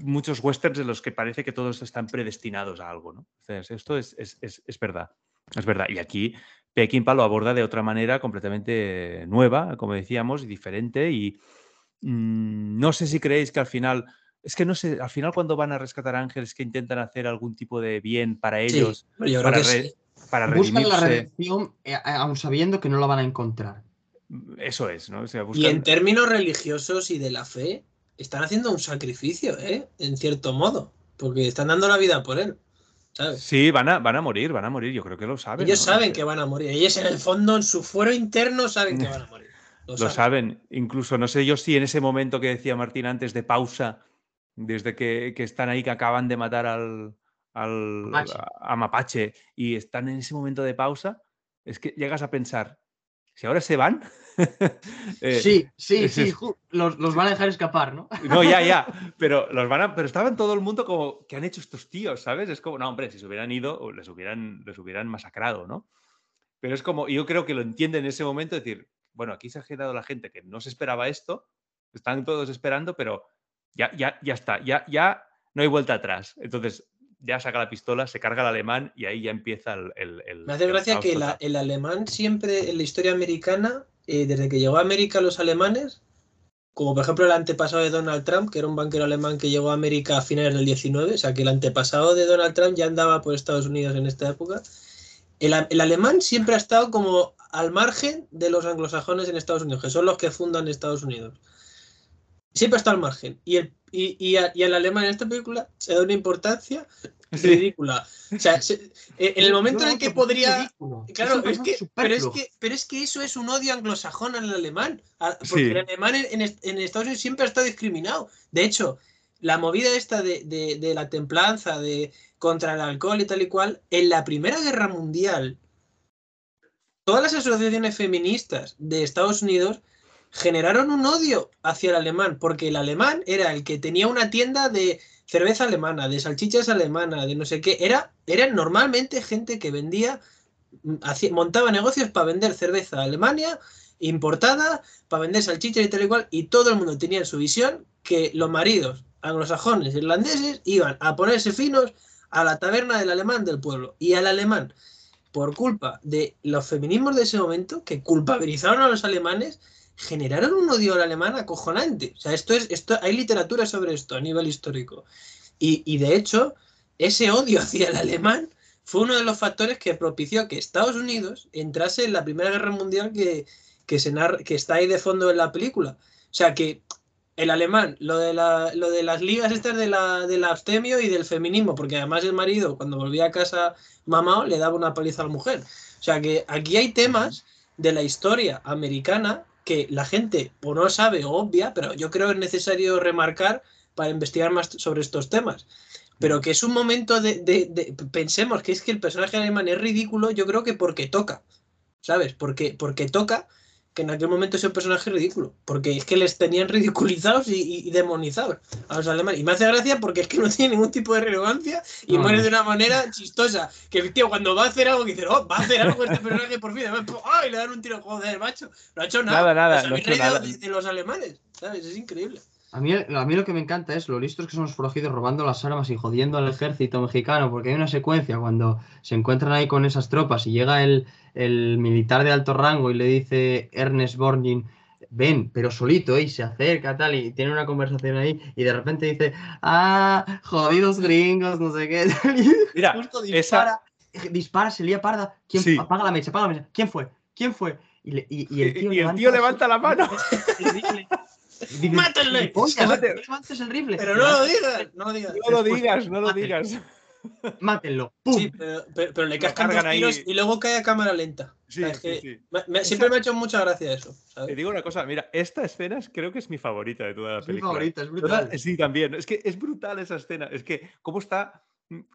muchos westerns en los que parece que todos están predestinados a algo, ¿no? Entonces, esto es, es- es- es verdad, es verdad. Y aquí Peckinpah lo aborda de otra manera completamente nueva, como decíamos, y diferente. Y mm, no sé si creéis que al final, es que no sé, al final cuando van a rescatar ángeles que intentan hacer algún tipo de bien para ellos, pero yo creo para, que re- sí. Para Buscan la redención eh, aun sabiendo que no la van a encontrar. Eso es, ¿no? O sea, Y en términos religiosos y de la fe, están haciendo un sacrificio, ¿eh? En cierto modo, porque están dando la vida por él, ¿sabes? Sí, van a, van a morir, van a morir, yo creo que lo saben. Ellos ¿no? saben que van a morir. Ellos en el fondo, en su fuero interno, saben que van a morir. Lo, Lo saben. saben. Incluso, no sé yo si en ese momento que decía Martín antes de pausa, desde que, que están ahí, que acaban de matar al, al Mapache. a, a Mapache y están en ese momento de pausa, es que llegas a pensar, si ahora se van... eh, sí, sí, sí, los, los van a dejar escapar, ¿no? No, ya, ya, pero los van a, pero estaba en todo el mundo como, ¿qué han hecho estos tíos? ¿Sabes? Es como, no, hombre, si se hubieran ido, les hubieran, les hubieran masacrado, ¿no? Pero es como, yo creo que lo entienden en ese momento, decir, bueno, aquí se ha quedado la gente que no se esperaba esto, están todos esperando, pero ya, ya, ya está, ya, ya no hay vuelta atrás. Entonces, ya saca la pistola, se carga el alemán y ahí ya empieza el. el- el- Me hace gracia que la- el alemán siempre en la historia americana, eh, desde que llegó a América los alemanes, como por ejemplo el antepasado de Donald Trump, que era un banquero alemán que llegó a América a finales del 19, o sea que el antepasado de Donald Trump ya andaba por Estados Unidos en esta época. El, el alemán siempre ha estado como al margen de los anglosajones en Estados Unidos, que son los que fundan Estados Unidos. Siempre ha estado al margen. Y, el, y, y, a- y al alemán en esta película se da una importancia Sí. ridícula. O sea, se- eh, en el momento en el que podría... Claro, es que, pero, es que, pero es que eso es un odio anglosajón al alemán. a- Porque Sí. el alemán en, en est- en Estados Unidos siempre ha estado discriminado. De hecho, la movida esta de, de- de la templanza, de contra el alcohol y tal y cual, en la Primera Guerra Mundial, todas las asociaciones feministas de Estados Unidos generaron un odio hacia el alemán, porque el alemán era el que tenía una tienda de cerveza alemana, de salchichas alemana, de no sé qué. Era, eran normalmente gente que vendía, mm, hacía- montaba negocios para vender cerveza a Alemania, importada, para vender salchichas y tal y cual, y todo el mundo tenía en su visión que los maridos anglosajones, irlandeses, iban a ponerse finos a la taberna del alemán del pueblo. Y al alemán, por culpa de los feminismos de ese momento, que culpabilizaron a los alemanes, generaron un odio al alemán acojonante. O sea, esto es, esto, hay literatura sobre esto a nivel histórico. Y, y de hecho, ese odio hacia el alemán fue uno de los factores que propició que Estados Unidos entrase en la Primera Guerra Mundial que, que, se narra- que está ahí de fondo en la película. O sea que el alemán, lo de, la, lo de las ligas estas de la, del abstemio y del feminismo, porque además el marido, cuando volvía a casa mamado, le daba una paliza a la mujer. O sea que aquí hay temas de la historia americana que la gente o no sabe o obvia, pero yo creo que es necesario remarcar para investigar más sobre estos temas. Pero que es un momento de, pensemos que es que el personaje alemán es ridículo, yo creo que porque toca, ¿sabes? Porque, porque toca que en aquel momento es un personaje ridículo, porque es que les tenían ridiculizados y, y- y demonizados a los alemanes. Y me hace gracia porque es que no tiene ningún tipo de relevancia y muere de una manera chistosa. Que el tío cuando va a hacer algo que dice, oh, va a hacer algo este personaje por fin. ¡ay! le dan un tiro, joder, macho. No ha hecho nada. Nada, nada, Os no ha habéis hecho reído nada. De, de los alemanes, ¿sabes? Es increíble. A mí, a mí lo que me encanta es lo listos que son los forajidos robando las armas y jodiendo al ejército mexicano, porque hay una secuencia cuando se encuentran ahí con esas tropas y llega el, el militar de alto rango y le dice Ernest Borgnine, ven, pero solito, ¿eh? y se acerca tal, y tiene una conversación ahí, y de repente dice, ah, jodidos gringos, no sé qué. y Mira, justo esa- dispara, dispara, se lía parda. ¿Quién, Sí. Apaga la mecha, apaga la mecha. ¿Quién fue? ¿Quién fue? Y, le- y- y el tío, Y el tío levanta la mano. ¡Mátenle! "Gilipollas, Mate- no levantes el rifle. Pero no lo digas, no lo digas. No lo digas, no lo digas. Mátenlo. ¡Pum! Sí, pero, pero- pero le cascan dos cargan ahí. tiros y luego cae a cámara lenta. O Sí, sea, es que sí. me- me- siempre me ha hecho mucha gracia eso. Te ¿sabes? digo una cosa, mira, esta escena es- creo que es mi favorita de toda la Es mi película. favorita, es Toda- brutal. Sí, también. Es que es brutal esa escena. Es que cómo está,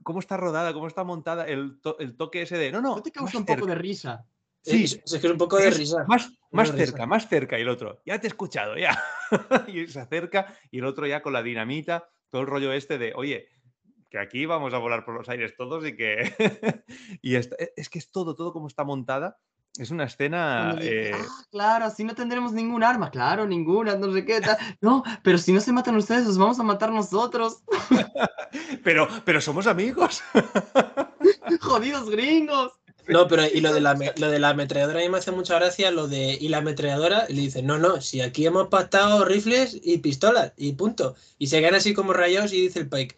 cómo está rodada, cómo está montada el, to- el toque ese de. No, no. ¿No te causa un poco de risa? Sí. Es, es que es un poco de es risa. Más, más de risa. cerca, más cerca. Y el otro, ya te he escuchado, ya. y se acerca y el otro ya con la dinamita, todo el rollo este de, oye, que aquí vamos a volar por los aires todos y que... y e, es que es todo, todo como está montada. Es una escena... Dice, eh, ah, claro, así no tendremos ningún arma. Claro, ninguna, no sé qué. tal. No, pero si no se matan ustedes, los vamos a matar nosotros. pero, pero somos amigos. Jodidos gringos. No, pero y lo de la, lo de la ametralladora a mí me hace mucha gracia, lo de y la ametralladora, y le dice, no, no, si aquí hemos pactado rifles y pistolas, y punto. Y se quedan así como rayados y dice el Pike,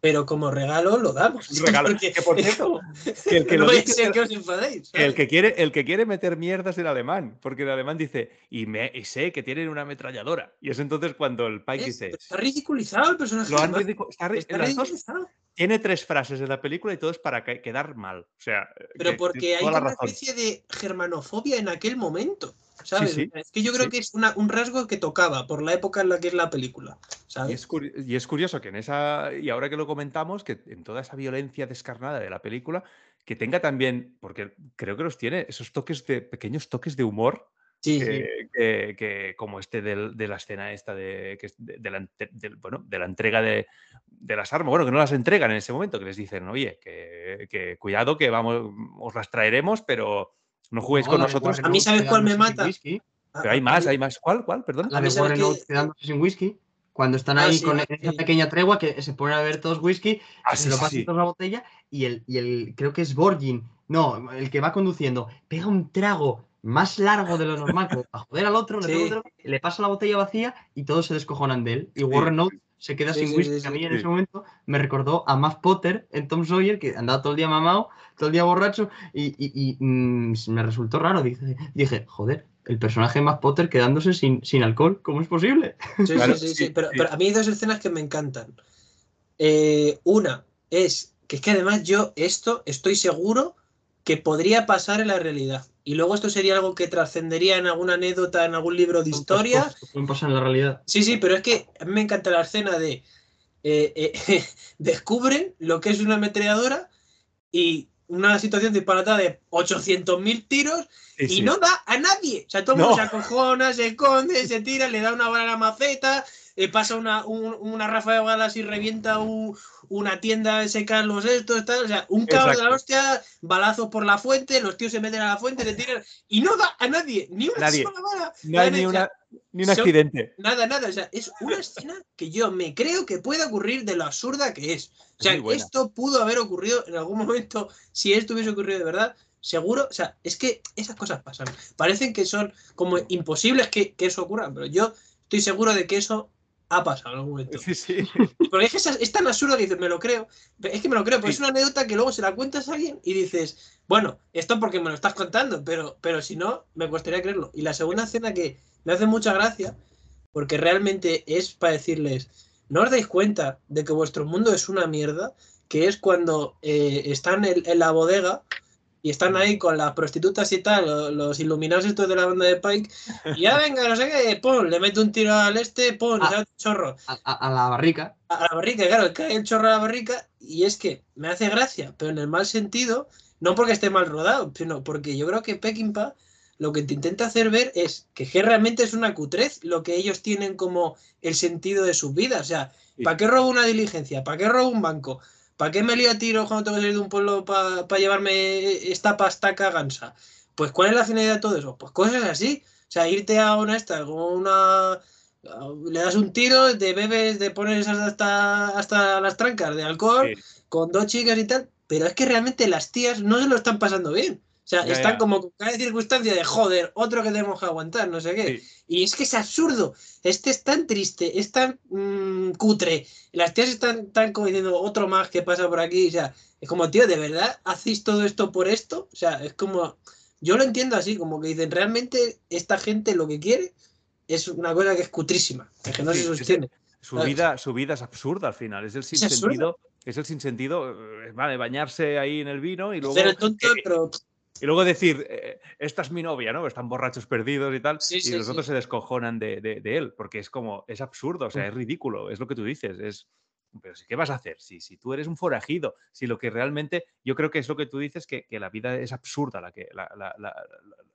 pero como regalo lo damos. Un regalo. Porque Que, por cierto, que el que lo no dice el es que os enfadéis. el que quiere, el que quiere meter mierda es el alemán, porque el alemán dice, y, me, y sé que tienen una ametralladora. Y es entonces cuando el Pike Es- dice, Está ridiculizado el personaje. lo han ridicu- está Está las dos ridiculizado. tiene tres frases en la película y todo es para que- quedar mal. O sea, Pero que- porque hay una razón. especie de germanofobia en aquel momento. ¿Sabes? sí, Es que yo creo sí. que es una- un rasgo que tocaba por la época en la que es la película. Y ¿Sabes? es, y es curioso que en esa, y ahora que lo comentamos, que en toda esa violencia descarnada de la película, que tenga también, porque creo que los tiene, esos toques de, pequeños toques de humor, Sí, sí. que, como este del- de la escena esta de, que es de, de la, bueno, de la entrega de, de las armas, bueno, que no las entregan en ese momento, que les dicen, oye, que, que cuidado, que vamos, os las traeremos, pero no juguéis No, con nosotros. A mí, ¿sabes cuál me mata? whisky. Ah, Pero hay a más, hay más. ¿Cuál? ¿Cuál? Perdón. La A de mí, ¿sabes Warren quedándose sin whisky. Cuando están Ah, ahí sí, con ah, esa sí. pequeña tregua que se ponen a beber todos whisky, Ah, se sí, lo sí, pasan sí. todos la botella y el, y el, creo que es Borgin, no, el que va conduciendo, pega un trago más largo de lo normal, para joder al otro, le, Sí. trago, le pasa la botella vacía y todos se descojonan de él. Y Warren Oates se queda Sí, sin sí, whisky, sí, que a mí sí, en ese momento me recordó a Matt Potter en Tom Sawyer, que andaba todo el día mamado, todo el día borracho, y, y- y, mm, me resultó raro. Dije, dije, joder, el personaje de Matt Potter quedándose sin, sin alcohol, ¿cómo es posible? Sí, sí, Claro, sí, sí, sí, Pero, sí. pero a mí hay dos escenas que me encantan. Eh, una es que es que además yo esto estoy seguro que podría pasar en la realidad. Y luego esto sería algo que trascendería en alguna anécdota, en algún libro de historia. pueden pasar en la realidad. Sí, sí, pero es que a mí me encanta la escena de eh, eh, descubren lo que es una ametralladora y una situación disparatada de 800.000 tiros Sí, y sí. no da a nadie. O sea, todo el mundo No. se acojona, se esconde, se tira, le da una bala a la maceta, eh, pasa una, un- una rafa de balas y revienta un- una tienda de secar los estos, tal. O sea, un caos de la hostia, balazos por la fuente, los tíos se meten a la fuente, se tiran y no da a nadie, ni una Nadie. sola bala. No hay Nadie, ni, una, ni un son- accidente. Nada, nada. O sea, es una escena que yo me creo que puede ocurrir de lo absurda que es. O sea, esto pudo haber ocurrido en algún momento. Si esto hubiese ocurrido de verdad, seguro. O sea, es que esas cosas pasan. Parecen que son como imposibles que, que eso ocurra, pero yo estoy seguro de que eso ha pasado en algún momento. Sí, sí. Porque es que es, es tan absurdo que dices, me lo creo. Es que me lo creo, Sí. es una anécdota que luego se la cuentas a alguien y dices, bueno, esto porque me lo estás contando, pero, pero si no, me costaría creerlo. Y la segunda escena que me hace mucha gracia porque realmente es para decirles, no os dais cuenta de que vuestro mundo es una mierda, que es cuando eh, están en, en la bodega y están ahí con las prostitutas y tal, lo- los iluminados estos de la banda de Pike, y ya venga, no sé qué, pum, le mete un tiro al este, pum, le Ah. sale un chorro A, a- a la barrica. a la barrica, claro, cae el chorro a la barrica y es que me hace gracia, pero en el mal sentido, no porque esté mal rodado, sino porque yo creo que Peckinpah lo que te intenta hacer ver es que, realmente es una cutrez lo que ellos tienen como el sentido de su vida. O sea. ¿para qué robo una diligencia? ¿Para qué robo un banco? ¿Para qué me lío a tiro cuando tengo que salir de un pueblo para llevarme esta pastaca gansa? Pues ¿cuál es la finalidad de todo eso? Pues cosas así. O sea, irte a una esta, como una... Le das un tiro, te bebes, te pones hasta, hasta las trancas de alcohol Sí. con dos chicas y tal, pero es que realmente las tías no se lo están pasando bien. O sea, Ya, están ya. como con cada circunstancia de joder, otro que tenemos que aguantar, no sé qué. Sí. Y es que es absurdo. Este es tan triste, es tan mm, cutre. Las tías están tan como diciendo otro más que pasa por aquí. O sea, es como, tío, ¿de verdad hacéis todo esto por esto? O sea, es como. Yo lo entiendo así, como que dicen, realmente esta gente lo que quiere es una cosa que es cutrísima, que no Sí, se es- sostiene. Su vida, su vida es absurda al final, es el sinsentido, es el sinsentido, eh, vale, bañarse ahí en el vino y luego, el tonto, eh, pero y luego decir, eh, esta es mi novia, ¿no? Están borrachos perdidos y tal, Sí, y sí, los sí. otros se descojonan de, de- de él, porque es como, es absurdo, o sea, es ridículo, es lo que tú dices, es, pero ¿qué vas a hacer? Si, si tú eres un forajido, si lo que realmente, yo creo que es lo que tú dices, que, que la vida es absurda, la que la- la- la-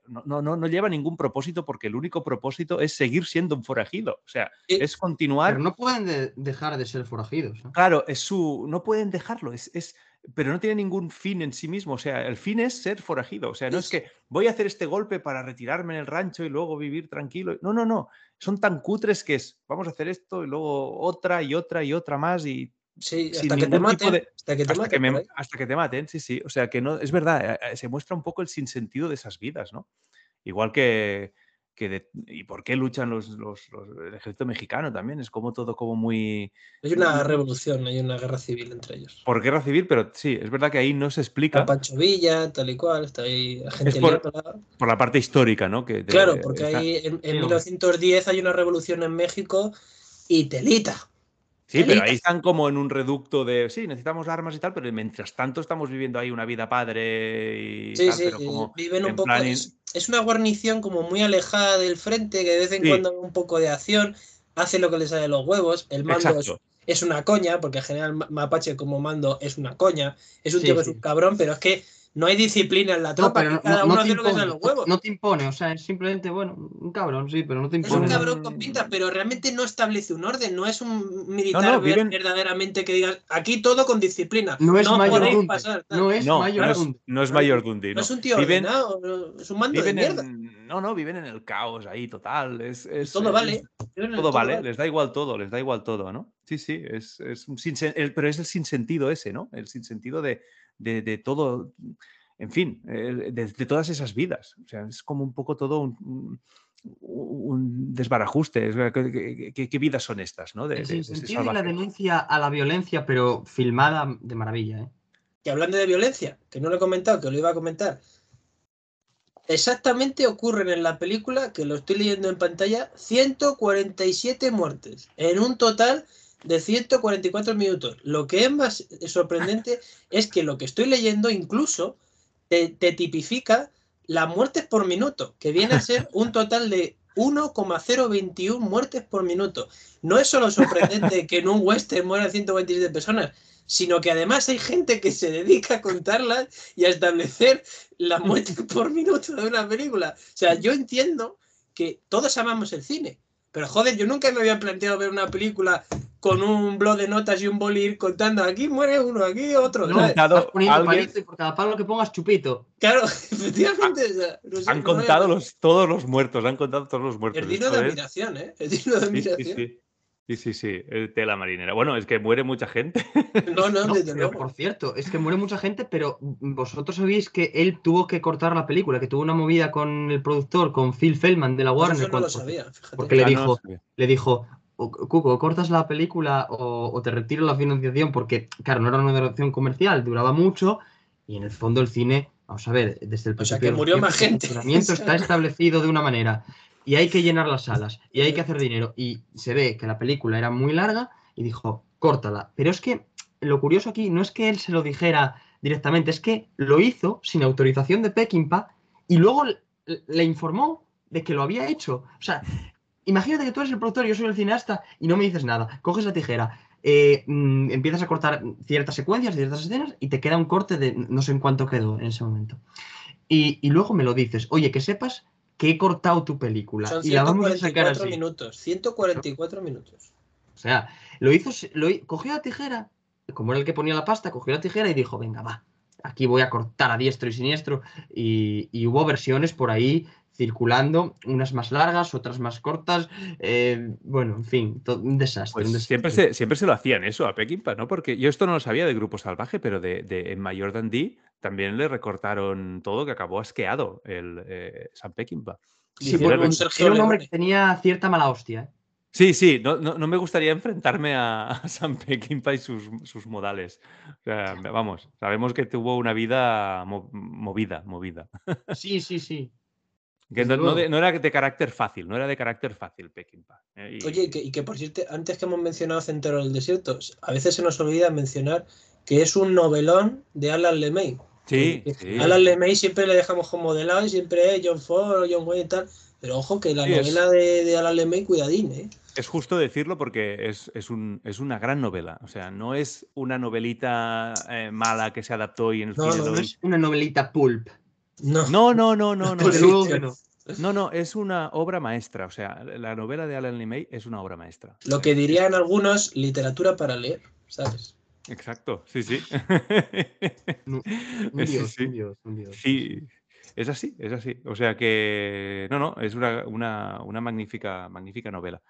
no, no, no, lleva ningún propósito, porque el único propósito es seguir siendo un forajido, o sea, Sí. es continuar Pero no pueden de- dejar de ser forajidos. ¿no? Claro, es su. No pueden dejarlo, es, es- pero no tiene ningún fin en sí mismo. O sea, el fin es ser forajido. O sea, no es que voy a hacer este golpe para retirarme en el rancho y luego vivir tranquilo. No, no, no. Son tan cutres que es vamos a hacer esto y luego otra y otra y otra más y sí, hasta que maten. de- hasta que te hasta que, maten me- hasta que te maten. Sí, sí. O sea, que no. Es verdad, eh, eh, se muestra un poco el sinsentido de esas vidas, ¿no? Igual que. Que de- ¿Y por qué luchan los, los- los- el ejército mexicano también? Es como todo como muy. Hay una revolución, hay una guerra civil entre ellos. Por guerra civil, pero sí, es verdad que ahí no se explica Pancho Villa, tal y cual, está ahí gente Es por- por la parte histórica, ¿no? Que Claro, porque está- ahí en, en Sí, hombre. 1910 hay una revolución en México y telita. Sí, pero ahí están como en un reducto de, sí, necesitamos armas y tal, pero mientras tanto estamos viviendo ahí una vida padre y Sí, tal, sí, pero como viven un poco. plan Es, es una guarnición como muy alejada del frente, que de vez en Sí. cuando un poco de acción, hace lo que le sale de los huevos. El mando es, es una coña, porque en general Ma- Mapache como mando es una coña. Es un tío que es un cabrón, pero es que no hay disciplina en la No, tropa, no, cada no uno te hace lo que de los huevos. no te impone, o sea, es simplemente, bueno, un cabrón, sí, pero no te Es impone. un cabrón con pinta, pero realmente no establece un orden, no es un militar No, no, viven- verdaderamente que digas aquí todo con disciplina. No es mayor Dundee, pasar. No es No, mayor no es, Dundee. no es mayor Dundee, No no. es un tío Viven, ordenado, no, es un mando viven de mierda. en, no, no, viven en el caos ahí total. Es, es- todo es- vale. Todo vale, les da igual todo, les da igual todo, ¿no? Sí, sí, es, es un sinsen- el- pero es el sinsentido ese, ¿no? El sinsentido de, de, de todo, en fin, eh, de, de todas esas vidas. O sea, es como un poco todo un, un- un desbarajuste. Es, ¿qué, qué- qué vidas son estas, no? De, El de- de la denuncia a la violencia, pero filmada de maravilla, ¿eh? Y hablando de violencia, que no lo he comentado, que lo iba a comentar. Exactamente ocurren en la película, que lo estoy leyendo en pantalla, 147 muertes, en un total de 144 minutos. Lo que es más sorprendente es que lo que estoy leyendo incluso te, te tipifica las muertes por minuto, que viene a ser un total de 1,021 muertes por minuto. No es solo sorprendente que en un western mueran 127 personas, sino que además hay gente que se dedica a contarlas y a establecer la muerte por minuto de una película. O sea, yo entiendo que todos amamos el cine, pero joder, yo nunca me había planteado ver una película con un blog de notas y un boli ir contando aquí muere uno, aquí otro. No, ¿sabes? contado Estás poniendo alguien- palito y por cada palo que pongas chupito. Claro, efectivamente. o sea, no sé, Han contado los, todos los muertos, han contado todos los muertos. Es digno de es- admiración, ¿eh? Es digno de admiración. sí, sí. Sí, sí, sí, el tela marinera. Bueno, es que muere mucha gente. No, no, No, desde pero luego. por cierto, es que muere mucha gente, pero vosotros sabéis que él tuvo que cortar la película, que tuvo una movida con el productor, con Phil Feldman de la Warner. eso no cuando- lo sabía, fíjate. porque le Ah, no, dijo, sabía. le dijo, "O- Cuco, cortas la película o, o te retiro la financiación porque, claro, no era una relación comercial, duraba mucho y en el fondo el cine, vamos a ver, desde el O sea, principio que murió más gente. El funcionamiento está establecido de una manera. y hay que llenar las salas y hay que hacer dinero. Y se ve que la película era muy larga y dijo, córtala. Pero es que lo curioso aquí no es que él se lo dijera directamente, es que lo hizo sin autorización de Peckinpah y luego le informó de que lo había hecho. O sea, imagínate que tú eres el productor, yo soy el cineasta y no me dices nada. Coges la tijera, eh, mm, empiezas a cortar ciertas secuencias, ciertas escenas y te queda un corte de no sé en cuánto quedó en ese momento. Y, y luego me lo dices, oye, que sepas que he cortado tu película Son y la vamos a sacar 144 así. minutos. 144 minutos. O sea, lo hizo, lo, cogió la tijera, como era el que ponía la pasta, cogió la tijera y dijo, venga, va, aquí voy a cortar a diestro y siniestro. Y, y hubo versiones por ahí circulando, unas más largas, otras más cortas. eh, bueno, en fin, to- un desastre. Pues un desastre. siempre se, siempre se lo hacían eso a Peckinpah, ¿no? Porque yo esto no lo sabía de Grupo Salvaje, pero de, de- en Mayor Dundee también le recortaron todo, que acabó asqueado el eh, Sam Peckinpah. Sí, bueno, era un hombre que tenía cierta mala hostia. ¿eh? Sí, sí, no, no, no me gustaría enfrentarme a, a Sam Peckinpah y sus, sus modales. O sea, vamos, sabemos que tuvo una vida mo- movida, movida. Sí, sí, sí. Que no, no de- luego. no era de carácter fácil, no era de carácter fácil Peckinpah. ¿eh? Y- Oye, y que, y que por cierto, antes que hemos mencionado Centeno del Desierto, a veces se nos olvida mencionar que es un novelón de Alan LeMay. sí, Que- sí. Alan LeMay siempre le dejamos como de lado y siempre es John Ford o John Wayne y tal. Pero ojo que la Sí, es- novela de, de Alan LeMay, cuidadín, ¿eh? Es justo decirlo porque es, es un- es una gran novela. O sea, no es una novelita eh, mala que se adaptó y en el No, cine no, No es una novelita pulp. No. No, no, no, no, no. Desde es- luego que no. No, no, es una obra maestra. O sea, la novela de Alan Lee May es una obra maestra. Lo que dirían algunos, literatura para leer, ¿sabes? Exacto, sí, sí. Un Sí, dios, sí. un dios, un dios. Sí, es así, es así. O sea que, no, no, es una, una, una magnífica, magnífica novela.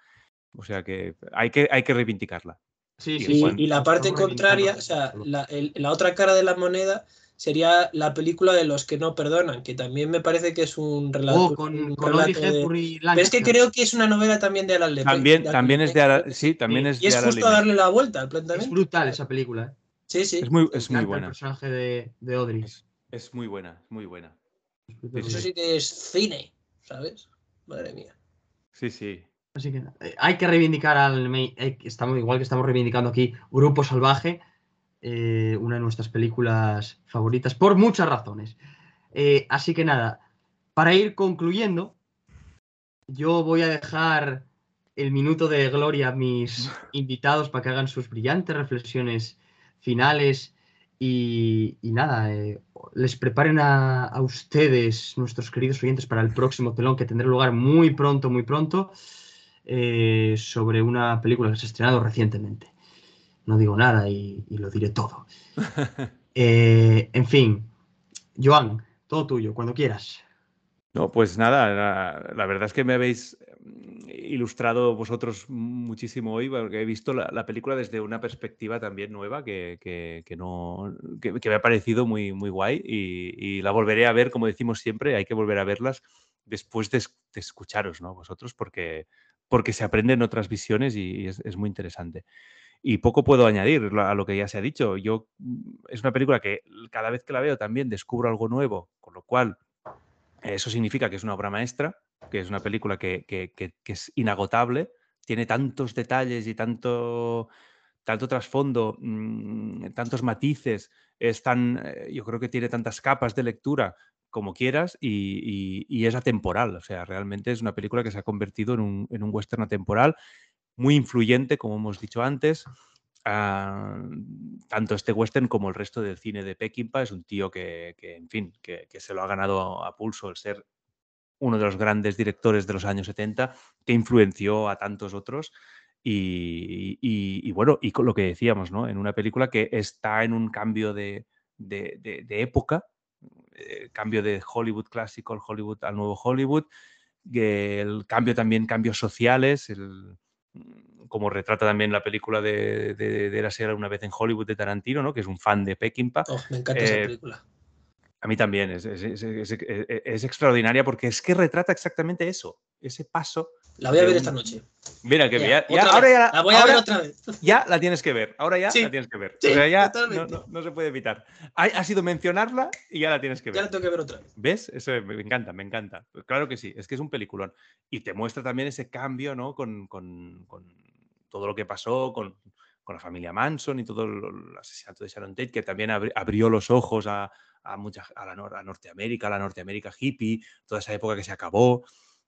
O sea que hay que, hay que reivindicarla. Sí, Y sí, Y, bueno, y la parte estamos contraria, o sea, la, el- la otra cara de la moneda sería la película de los que no perdonan, que también me parece que es un relato. Oh, con, un con Audrey relato de- Pero es que creo que es una novela también de Alan Lee. También, de también es de Alan, sí, también Sí, es Y es de justo darle la vuelta al Es planteamiento. brutal esa película. ¿eh? Sí, sí. Es muy, es muy buena. El personaje de, de Audrey. Es, es muy buena, es muy buena. Eso sí que es cine, ¿sabes? Madre mía. Sí, sí. Así que eh, hay que reivindicar al May- eh, estamos igual que estamos reivindicando aquí Grupo Salvaje, eh, una de nuestras películas favoritas, por muchas razones. Eh, así que nada, para ir concluyendo, yo voy a dejar el minuto de gloria a mis invitados para que hagan sus brillantes reflexiones finales y, y nada, eh, les preparen a, a ustedes, nuestros queridos oyentes, para el próximo telón que tendrá lugar muy pronto, muy pronto, eh, sobre una película que se ha estrenado recientemente. No digo nada y, y lo diré todo. Eh, en fin, Joan, todo tuyo, cuando quieras. No, pues nada, la, la verdad es que me habéis mm, ilustrado vosotros muchísimo hoy, porque he visto la, la película desde una perspectiva también nueva que, que- que no, que, que me ha parecido muy, muy guay y, y la volveré a ver, como decimos siempre, hay que volver a verlas después de, es- de escucharos, ¿no? Vosotros, porque, porque se aprenden otras visiones y, y es, es muy interesante. Y poco puedo añadir a lo que ya se ha dicho. Yo mm, es una película que cada vez que la veo también descubro algo nuevo, con lo cual eso significa que es una obra maestra, que es una película que- que es inagotable, tiene tantos detalles y tanto, tanto trasfondo, mm, tantos matices, es tan, eh, yo creo que tiene tantas capas de lectura como quieras y, y- y es atemporal. O sea, realmente es una película que se ha convertido en un, en un western atemporal muy influyente, como hemos dicho antes. Ah, tanto este western como el resto del cine de Peckinpah es un tío que, en fin, que, se lo ha ganado a pulso el ser uno de los grandes directores de los años 70 que influenció a tantos otros y, bueno, y con lo que decíamos, ¿no? En una película que está en un cambio de, época, eh, cambio de Hollywood clásico al Hollywood al nuevo Hollywood, el cambio también, cambios sociales, el, como retrata también la película de, de, de Érase una vez en Hollywood de Tarantino, ¿no? que es un fan de Peckinpah. Oh, me encanta esa Eh, película. A mí también, es, es- extraordinaria porque es que retrata exactamente eso, ese paso. La voy a ver un- esta noche. Mira, que Ya, ya, ya- ahora ya, La voy a ahora ver otra vez. ya la tienes que ver, ahora ya Sí, la tienes que ver. sí, o sea, ya no, totalmente. no- no se puede evitar. Ha, ha sido mencionarla y ya la tienes que Ya ver. la tengo que ver otra vez. ¿Ves? Eso me encanta, me encanta. Pues claro que sí, es que es un peliculón. Y te muestra también ese cambio, ¿no? Con, con- con todo lo que pasó con, con la familia Manson y todo el asesinato de Sharon Tate, que también abri- abrió los ojos a, a, mucha, a, la, a Norteamérica, a la Norteamérica hippie, toda esa época que se acabó.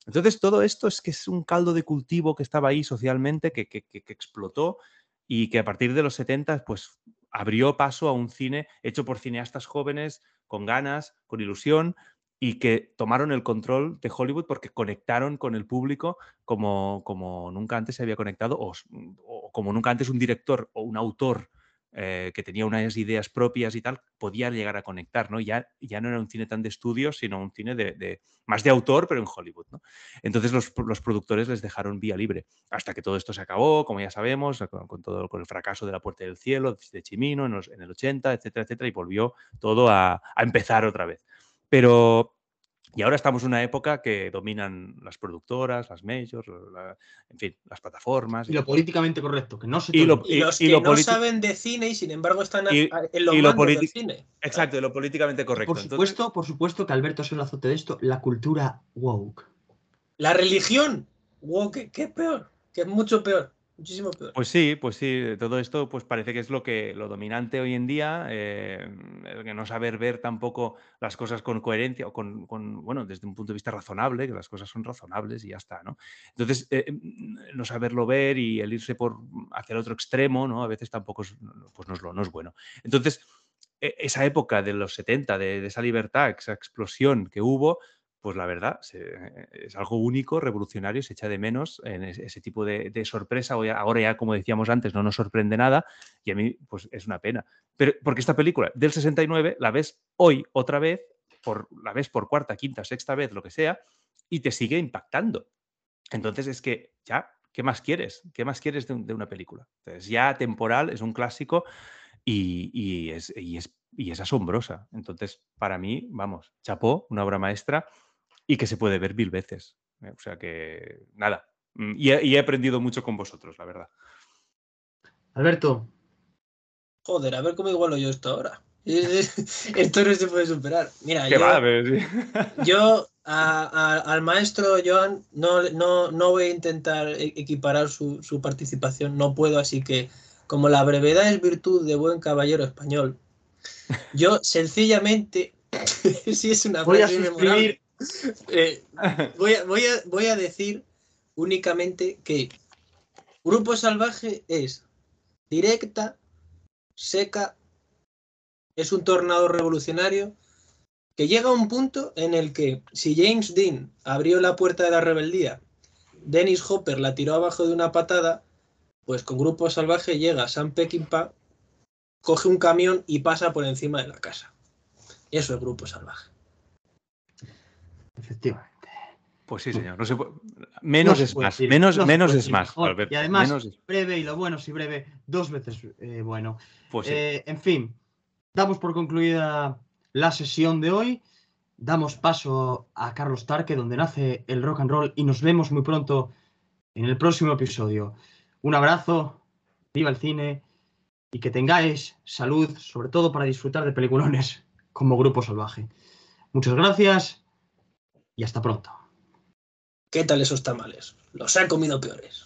Entonces, todo esto es que es un caldo de cultivo que estaba ahí socialmente, que, que- explotó y que a partir de los 70, pues abrió paso a un cine hecho por cineastas jóvenes, con ganas, con ilusión, y que tomaron el control de Hollywood porque conectaron con el público como, como nunca antes se había conectado, o como nunca antes un director o un autor eh, que tenía unas ideas propias y tal, podía llegar a conectar, ¿no? Ya, ya no era un cine tan de estudios, sino un cine de, más de autor, pero en Hollywood, ¿no? Entonces los, los productores les dejaron vía libre, hasta que todo esto se acabó, como ya sabemos, con, con todo, con el fracaso de La Puerta del Cielo, de Chimino en, los- en el 80, etcétera, etcétera, y volvió todo a empezar otra vez. Pero, y ahora estamos en una época que dominan las productoras, las majors, la- en fin, las plataformas. Y lo políticamente correcto, que no se Y lo- olvide. Y los y que lo no saben de cine y sin embargo están a- Y- a- en los y lo del cine. Exacto, lo políticamente correcto. Por Entonces, supuesto, por supuesto que Alberto es el azote de esto, la cultura woke. La religión. Wow, qué, qué peor. Que es mucho peor. Muchísimo peor. Pues sí, pues sí, todo esto pues parece que es lo que lo dominante hoy en día, eh, el que no saber ver tampoco las cosas con coherencia o con, con, bueno, desde un punto de vista razonable, que las cosas son razonables y ya está, ¿no? Entonces, eh, mm, no saberlo ver y el irse por hacia el otro extremo, ¿no? A veces tampoco es, pues no es, lo, no es bueno. Entonces, e- esa época de los 70, de, de esa libertad, esa explosión que hubo, pues la verdad, es algo único, revolucionario, se echa de menos en es- ese tipo de, sorpresa. Hoy- Ahora ya, como decíamos antes, no nos sorprende nada y a mí pues es una pena. Pero porque esta película del 69 la ves hoy otra vez, por, la ves por cuarta, quinta, sexta vez, lo que sea, y te sigue impactando. Entonces es que ya, ¿qué más quieres? ¿Qué más quieres de, de una película? Entonces ya temporal, es un clásico y, y es, y, es, y es asombrosa. Entonces, para mí, vamos, chapó, una obra maestra y que se puede ver mil veces. ¿eh? O sea que, nada. mm, Y he, y he aprendido mucho con vosotros, la verdad. Alberto, Joder, a ver cómo igualo yo esto ahora. Esto no se puede superar. Mira, ¿Qué yo, va? Pero sí. yo a- a- al maestro Joan no, no, no voy a intentar e- equiparar su, su participación, no puedo, así que como la brevedad es virtud de buen caballero español, yo sencillamente, si es una voy a suscribir. eh, voy, a, voy, a, decir únicamente que Grupo Salvaje es directa, seca, es un tornado revolucionario que llega a un punto en el que si James Dean abrió la puerta de la rebeldía, Dennis Hopper la tiró abajo de una patada, pues con Grupo Salvaje llega Sam Peckinpah, coge un camión y pasa por encima de la casa. Eso es Grupo Salvaje. Efectivamente. Pues sí, señor. No se puede- Menos No es más. decir- menos no menos es más, Y además, menos es- breve y lo bueno, si breve, dos veces eh, bueno. pues sí. Eh, en fin, damos por concluida la sesión de hoy. Damos paso a Carlos Tarque, donde nace el rock and roll, y nos vemos muy pronto en el próximo episodio. Un abrazo, viva el cine y que tengáis salud, sobre todo para disfrutar de peliculones como Grupo Salvaje. Muchas gracias y hasta pronto. ¿Qué tal esos tamales? Los han comido peores.